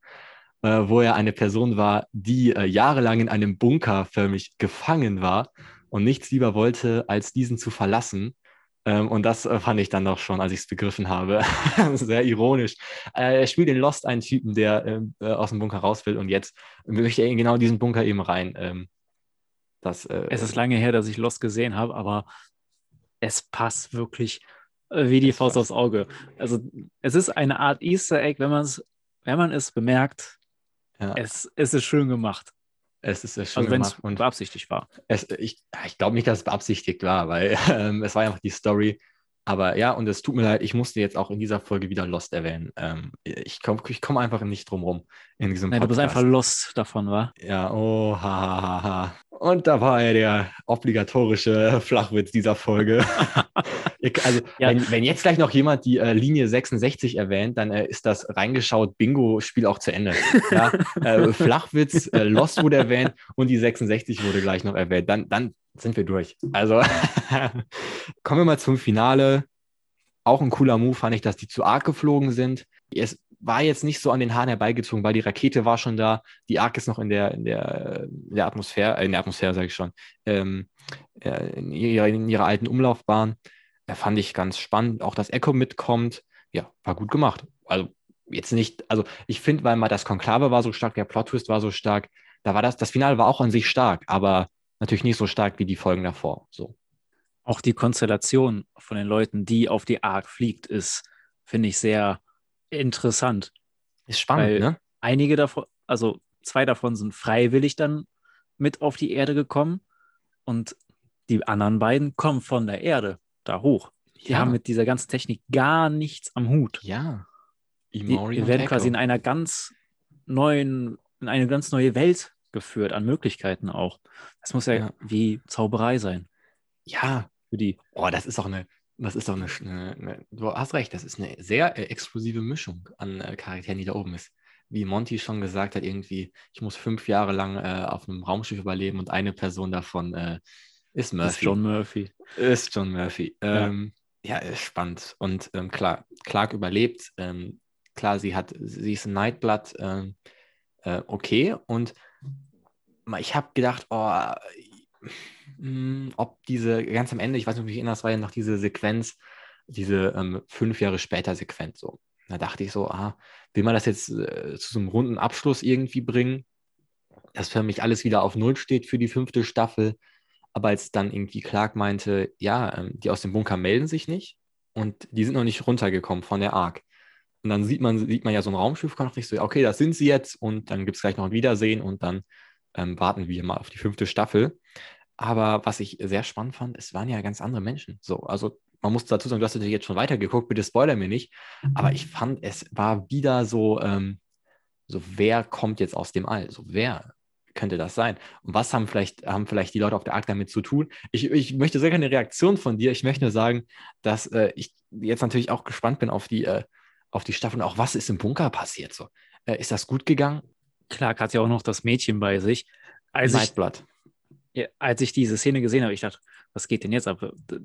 A: äh, wo er eine Person war, die äh, jahrelang in einem Bunker förmlich gefangen war und nichts lieber wollte, als diesen zu verlassen. Ähm, und das äh, fand ich dann doch schon, als ich es begriffen habe, [laughs] sehr ironisch. Äh, er spielt in Lost einen Typen, der ähm, äh, aus dem Bunker raus will und jetzt möchte er in genau diesen Bunker eben rein. Ähm,
C: das, äh, es ist lange her, dass ich Lost gesehen habe, aber es passt wirklich äh, wie die Faust aufs Auge. Also es ist eine Art Easter Egg, wenn, wenn man es bemerkt. Ja. Es, es ist schön gemacht.
A: Es ist schön
C: also wenn es beabsichtigt war.
A: Es, ich ich glaube nicht, dass es beabsichtigt war, weil [laughs] ähm, es war einfach die Story. Aber ja, und es tut mir leid, ich musste jetzt auch in dieser Folge wieder Lost erwähnen. Ähm, ich komme ich komm einfach nicht drum rum in diesem
C: Nein, Podcast. du bist einfach Lost davon, wa?
A: Ja, oh, ha, ha, ha, ha. Und da war ja der obligatorische [laughs] Flachwitz dieser Folge. [laughs] also, ja. wenn, wenn, jetzt gleich noch jemand die äh, Linie 66 erwähnt, dann äh, ist das reingeschaut Bingo-Spiel auch zu Ende. Ja? [laughs] äh, Flachwitz, äh, Lost wurde erwähnt und die 66 wurde gleich noch erwähnt. Dann, dann sind wir durch. Also kommen wir mal zum Finale. Auch ein cooler Move fand ich, dass die zu arg geflogen sind. Es war jetzt nicht so an den Haaren herbeigezogen, weil die Rakete war schon da, die Ark ist noch in der, in der, in der Atmosphäre, äh, in der Atmosphäre sage ich schon, ähm, äh, in, ihrer, in ihrer alten Umlaufbahn. Da fand ich ganz spannend, auch dass Echo mitkommt. Ja, war gut gemacht. Also jetzt nicht, also ich finde, weil mal das Konklave war so stark, der Plot-Twist war so stark, da war das, das Finale war auch an sich stark, aber natürlich nicht so stark wie die Folgen davor. So.
C: Auch die Konstellation von den Leuten, die auf die Ark fliegt, ist, finde ich, sehr interessant.
A: Ist spannend, ne?
C: Einige davon, also zwei davon sind freiwillig dann mit auf die Erde gekommen und die anderen beiden kommen von der Erde da hoch. Die ja. haben mit dieser ganzen Technik gar nichts am Hut.
A: Ja.
C: Imori die werden quasi in einer ganz neuen, in eine ganz neue Welt geführt, an Möglichkeiten auch. Das muss ja, ja. wie Zauberei sein.
A: Ja. Für die. Oh, das ist auch eine das ist doch eine, eine, eine, du hast recht, das ist eine sehr äh, exklusive Mischung an äh, Charakteren, die da oben ist. Wie Monty schon gesagt hat, irgendwie, ich muss fünf Jahre lang äh, auf einem Raumschiff überleben und eine Person davon äh, ist Murphy. Ist
C: John Murphy.
A: Ist John Murphy. Ähm, ja. ja, ist spannend. Und ähm, klar, Clark überlebt. Ähm, klar, sie hat, sie ist ein Nightblood. Ähm, äh, okay. Und ich habe gedacht, oh, hm, ob diese ganz am Ende, ich weiß nicht, ob ich erinnere, das war ja noch diese Sequenz, diese ähm, fünf Jahre später Sequenz so. Da dachte ich so, ah, will man das jetzt äh, zu so einem runden Abschluss irgendwie bringen, dass für mich alles wieder auf Null steht für die fünfte Staffel. Aber als dann irgendwie Clark meinte, ja, ähm, die aus dem Bunker melden sich nicht und die sind noch nicht runtergekommen von der Ark. Und dann sieht man, sieht man ja so ein Raumschiff, kann auch nicht so, okay, das sind sie jetzt und dann gibt es gleich noch ein Wiedersehen und dann ähm, warten wir mal auf die fünfte Staffel. Aber was ich sehr spannend fand, es waren ja ganz andere Menschen. So, also man muss dazu sagen, du hast natürlich jetzt schon weitergeguckt, bitte spoiler mir nicht. Aber mhm. ich fand, es war wieder so, ähm, so wer kommt jetzt aus dem All? So wer könnte das sein? Und was haben vielleicht, haben vielleicht die Leute auf der Ark damit zu tun? Ich, ich möchte sehr gerne eine Reaktion von dir. Ich möchte nur sagen, dass äh, ich jetzt natürlich auch gespannt bin auf die, äh, auf die Staffel und auch was ist im Bunker passiert. So. Äh, ist das gut gegangen?
C: Clark hat ja auch noch das Mädchen bei sich.
A: Als Nightblood
C: ja, als ich diese Szene gesehen habe, ich dachte, was geht denn jetzt ab? Da,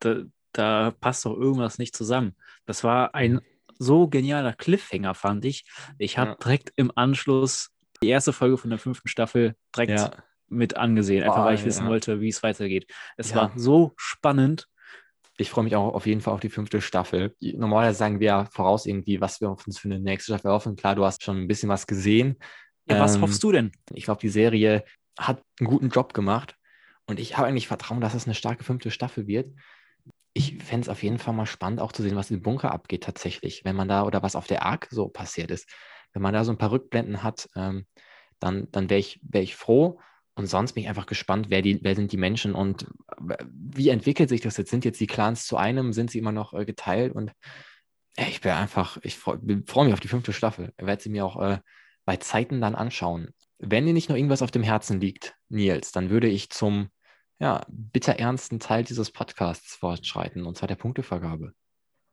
C: da, da, passt doch irgendwas nicht zusammen. Das war ein so genialer Cliffhanger, fand ich. Ich habe ja. direkt im Anschluss die erste Folge von der fünften Staffel direkt ja. mit angesehen, einfach oh, weil ich wissen ja. wollte, wie es weitergeht. Es war so spannend.
A: Ich freue mich auch auf jeden Fall auf die fünfte Staffel. Normalerweise sagen wir voraus irgendwie, was wir uns für eine nächste Staffel hoffen. Klar, du hast schon ein bisschen was gesehen.
C: Ja, was ähm, hoffst du denn?
A: Ich glaube, die Serie hat einen guten Job gemacht. Und ich habe eigentlich Vertrauen, dass es eine starke fünfte Staffel wird. Ich fände es auf jeden Fall mal spannend, auch zu sehen, was im Bunker abgeht tatsächlich, wenn man da oder was auf der Ark so passiert ist. Wenn man da so ein paar Rückblenden hat, ähm, dann, dann wäre ich, wär ich froh. Und sonst bin ich einfach gespannt, wer, die, wer sind die Menschen und wie entwickelt sich das jetzt? Sind jetzt die Clans zu einem? Sind sie immer noch äh, geteilt? Und äh, ich bin einfach, ich freue freu mich auf die fünfte Staffel. Ich werde sie mir auch äh, bei Zeiten dann anschauen wenn dir nicht noch irgendwas auf dem Herzen liegt, Nils, dann würde ich zum ja, bitter ernsten Teil dieses Podcasts fortschreiten, und zwar der Punktevergabe.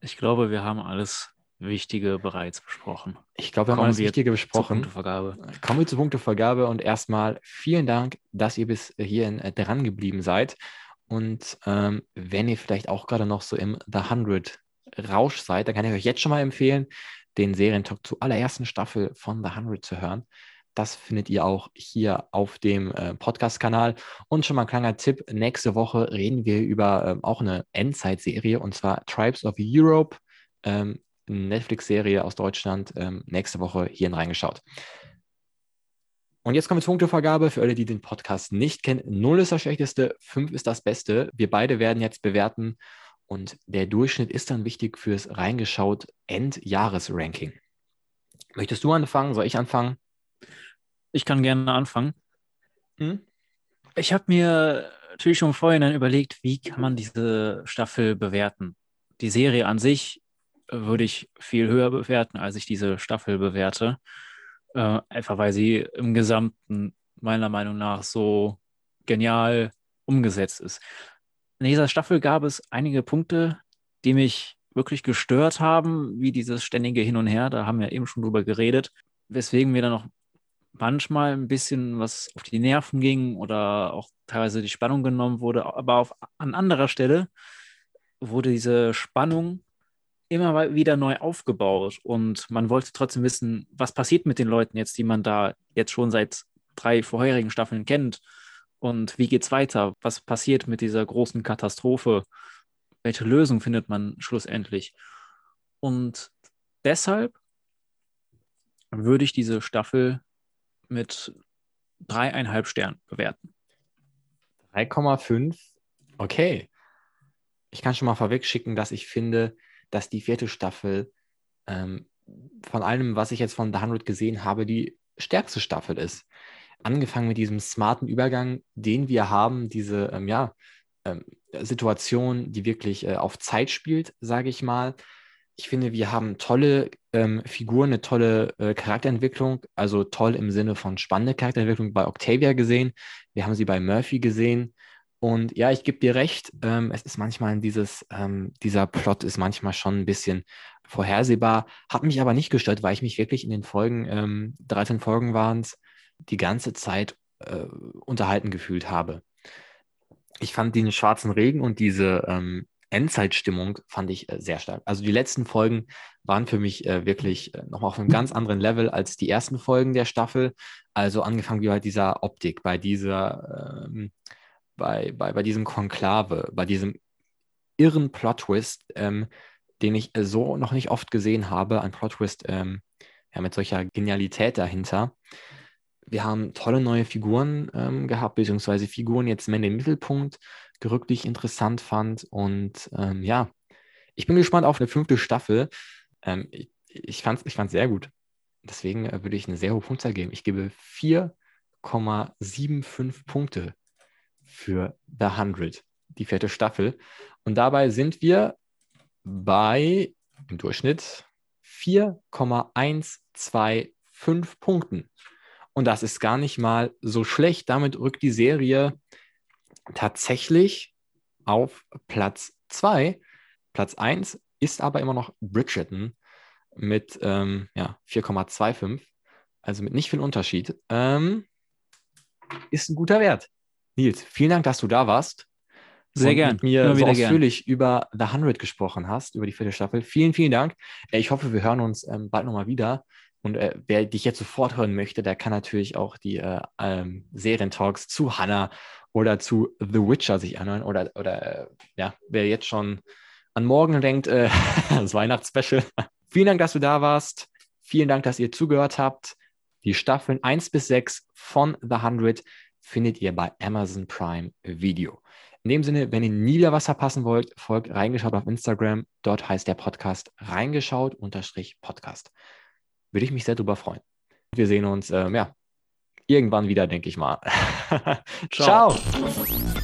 C: Ich glaube, wir haben alles Wichtige bereits besprochen.
A: Ich glaube, wir haben alles Wichtige besprochen. Punktevergabe. Kommen wir zur Punktevergabe und erstmal vielen Dank, dass ihr bis hierhin äh, dran geblieben seid. Und ähm, wenn ihr vielleicht auch gerade noch so im The 100 Rausch seid, dann kann ich euch jetzt schon mal empfehlen, den Serientalk zur allerersten Staffel von The 100 zu hören. Das findet ihr auch hier auf dem äh, Podcast-Kanal. Und schon mal ein kleiner Tipp: Nächste Woche reden wir über ähm, auch eine Endzeit-Serie und zwar Tribes of Europe, ähm, Netflix-Serie aus Deutschland. Ähm, nächste Woche hierhin reingeschaut. Und jetzt kommen wir zur Punktevergabe. Für alle, die den Podcast nicht kennen, 0 ist das Schlechteste, 5 ist das Beste. Wir beide werden jetzt bewerten und der Durchschnitt ist dann wichtig fürs reingeschaut Endjahresranking. Möchtest du anfangen? Soll ich anfangen?
C: Ich kann gerne anfangen. Hm? Ich habe mir natürlich schon vorhin überlegt, wie kann man diese Staffel bewerten. Die Serie an sich würde ich viel höher bewerten, als ich diese Staffel bewerte. Äh, einfach weil sie im Gesamten meiner Meinung nach so genial umgesetzt ist. In dieser Staffel gab es einige Punkte, die mich wirklich gestört haben, wie dieses ständige Hin und Her. Da haben wir eben schon drüber geredet, weswegen mir dann noch manchmal ein bisschen was auf die Nerven ging oder auch teilweise die Spannung genommen wurde. Aber auf, an anderer Stelle wurde diese Spannung immer wieder neu aufgebaut und man wollte trotzdem wissen, was passiert mit den Leuten jetzt, die man da jetzt schon seit drei vorherigen Staffeln kennt und wie geht's weiter? Was passiert mit dieser großen Katastrophe? Welche Lösung findet man schlussendlich? Und deshalb würde ich diese Staffel mit dreieinhalb Sternen bewerten.
A: 3,5. Okay. Ich kann schon mal vorweg schicken, dass ich finde, dass die vierte Staffel ähm, von allem, was ich jetzt von The 100 gesehen habe, die stärkste Staffel ist. Angefangen mit diesem smarten Übergang, den wir haben, diese ähm, ja, ähm, Situation, die wirklich äh, auf Zeit spielt, sage ich mal. Ich finde, wir haben tolle ähm, Figuren, eine tolle äh, Charakterentwicklung, also toll im Sinne von spannende Charakterentwicklung bei Octavia gesehen. Wir haben sie bei Murphy gesehen. Und ja, ich gebe dir recht, ähm, es ist manchmal dieses, ähm, dieser Plot ist manchmal schon ein bisschen vorhersehbar, hat mich aber nicht gestört, weil ich mich wirklich in den Folgen, ähm, 13 Folgen waren es, die ganze Zeit äh, unterhalten gefühlt habe. Ich fand den schwarzen Regen und diese ähm, Endzeitstimmung fand ich äh, sehr stark. Also die letzten Folgen waren für mich äh, wirklich äh, nochmal auf einem ganz anderen Level als die ersten Folgen der Staffel. Also angefangen wie bei dieser Optik, bei dieser ähm, bei, bei, bei diesem Konklave, bei diesem irren Plot-Twist, ähm, den ich so noch nicht oft gesehen habe, ein Plot-Twist ähm, ja, mit solcher Genialität dahinter. Wir haben tolle neue Figuren ähm, gehabt, beziehungsweise Figuren jetzt mehr in den Mittelpunkt gerückt, interessant fand. Und ähm, ja, ich bin gespannt auf eine fünfte Staffel. Ähm, ich ich fand es ich fand's sehr gut. Deswegen äh, würde ich eine sehr hohe Punktzahl geben. Ich gebe 4,75 Punkte für The 100, die vierte Staffel. Und dabei sind wir bei im Durchschnitt 4,125 Punkten. Und das ist gar nicht mal so schlecht. Damit rückt die Serie tatsächlich auf Platz 2. Platz 1 ist aber immer noch Bridgerton mit ähm, ja, 4,25. Also mit nicht viel Unterschied. Ähm, ist ein guter Wert. Nils, vielen Dank, dass du da warst.
C: Sehr gern.
A: Mit mir so ausführlich gern. über The 100 gesprochen hast, über die vierte Staffel. Vielen, vielen Dank. Äh, ich hoffe, wir hören uns ähm, bald nochmal wieder. Und äh, wer dich jetzt sofort hören möchte, der kann natürlich auch die äh, ähm, Serientalks zu Hannah oder zu The Witcher sich anhören. Oder, oder äh, ja, wer jetzt schon an morgen denkt, äh, [laughs] das Weihnachtsspecial. [laughs] Vielen Dank, dass du da warst. Vielen Dank, dass ihr zugehört habt. Die Staffeln 1 bis 6 von The 100 findet ihr bei Amazon Prime Video. In dem Sinne, wenn ihr nie wieder was verpassen wollt, folgt reingeschaut auf Instagram. Dort heißt der Podcast reingeschaut-podcast. Würde ich mich sehr drüber freuen. Wir sehen uns, ähm, ja, irgendwann wieder, denke ich mal. [laughs] Ciao. Ciao.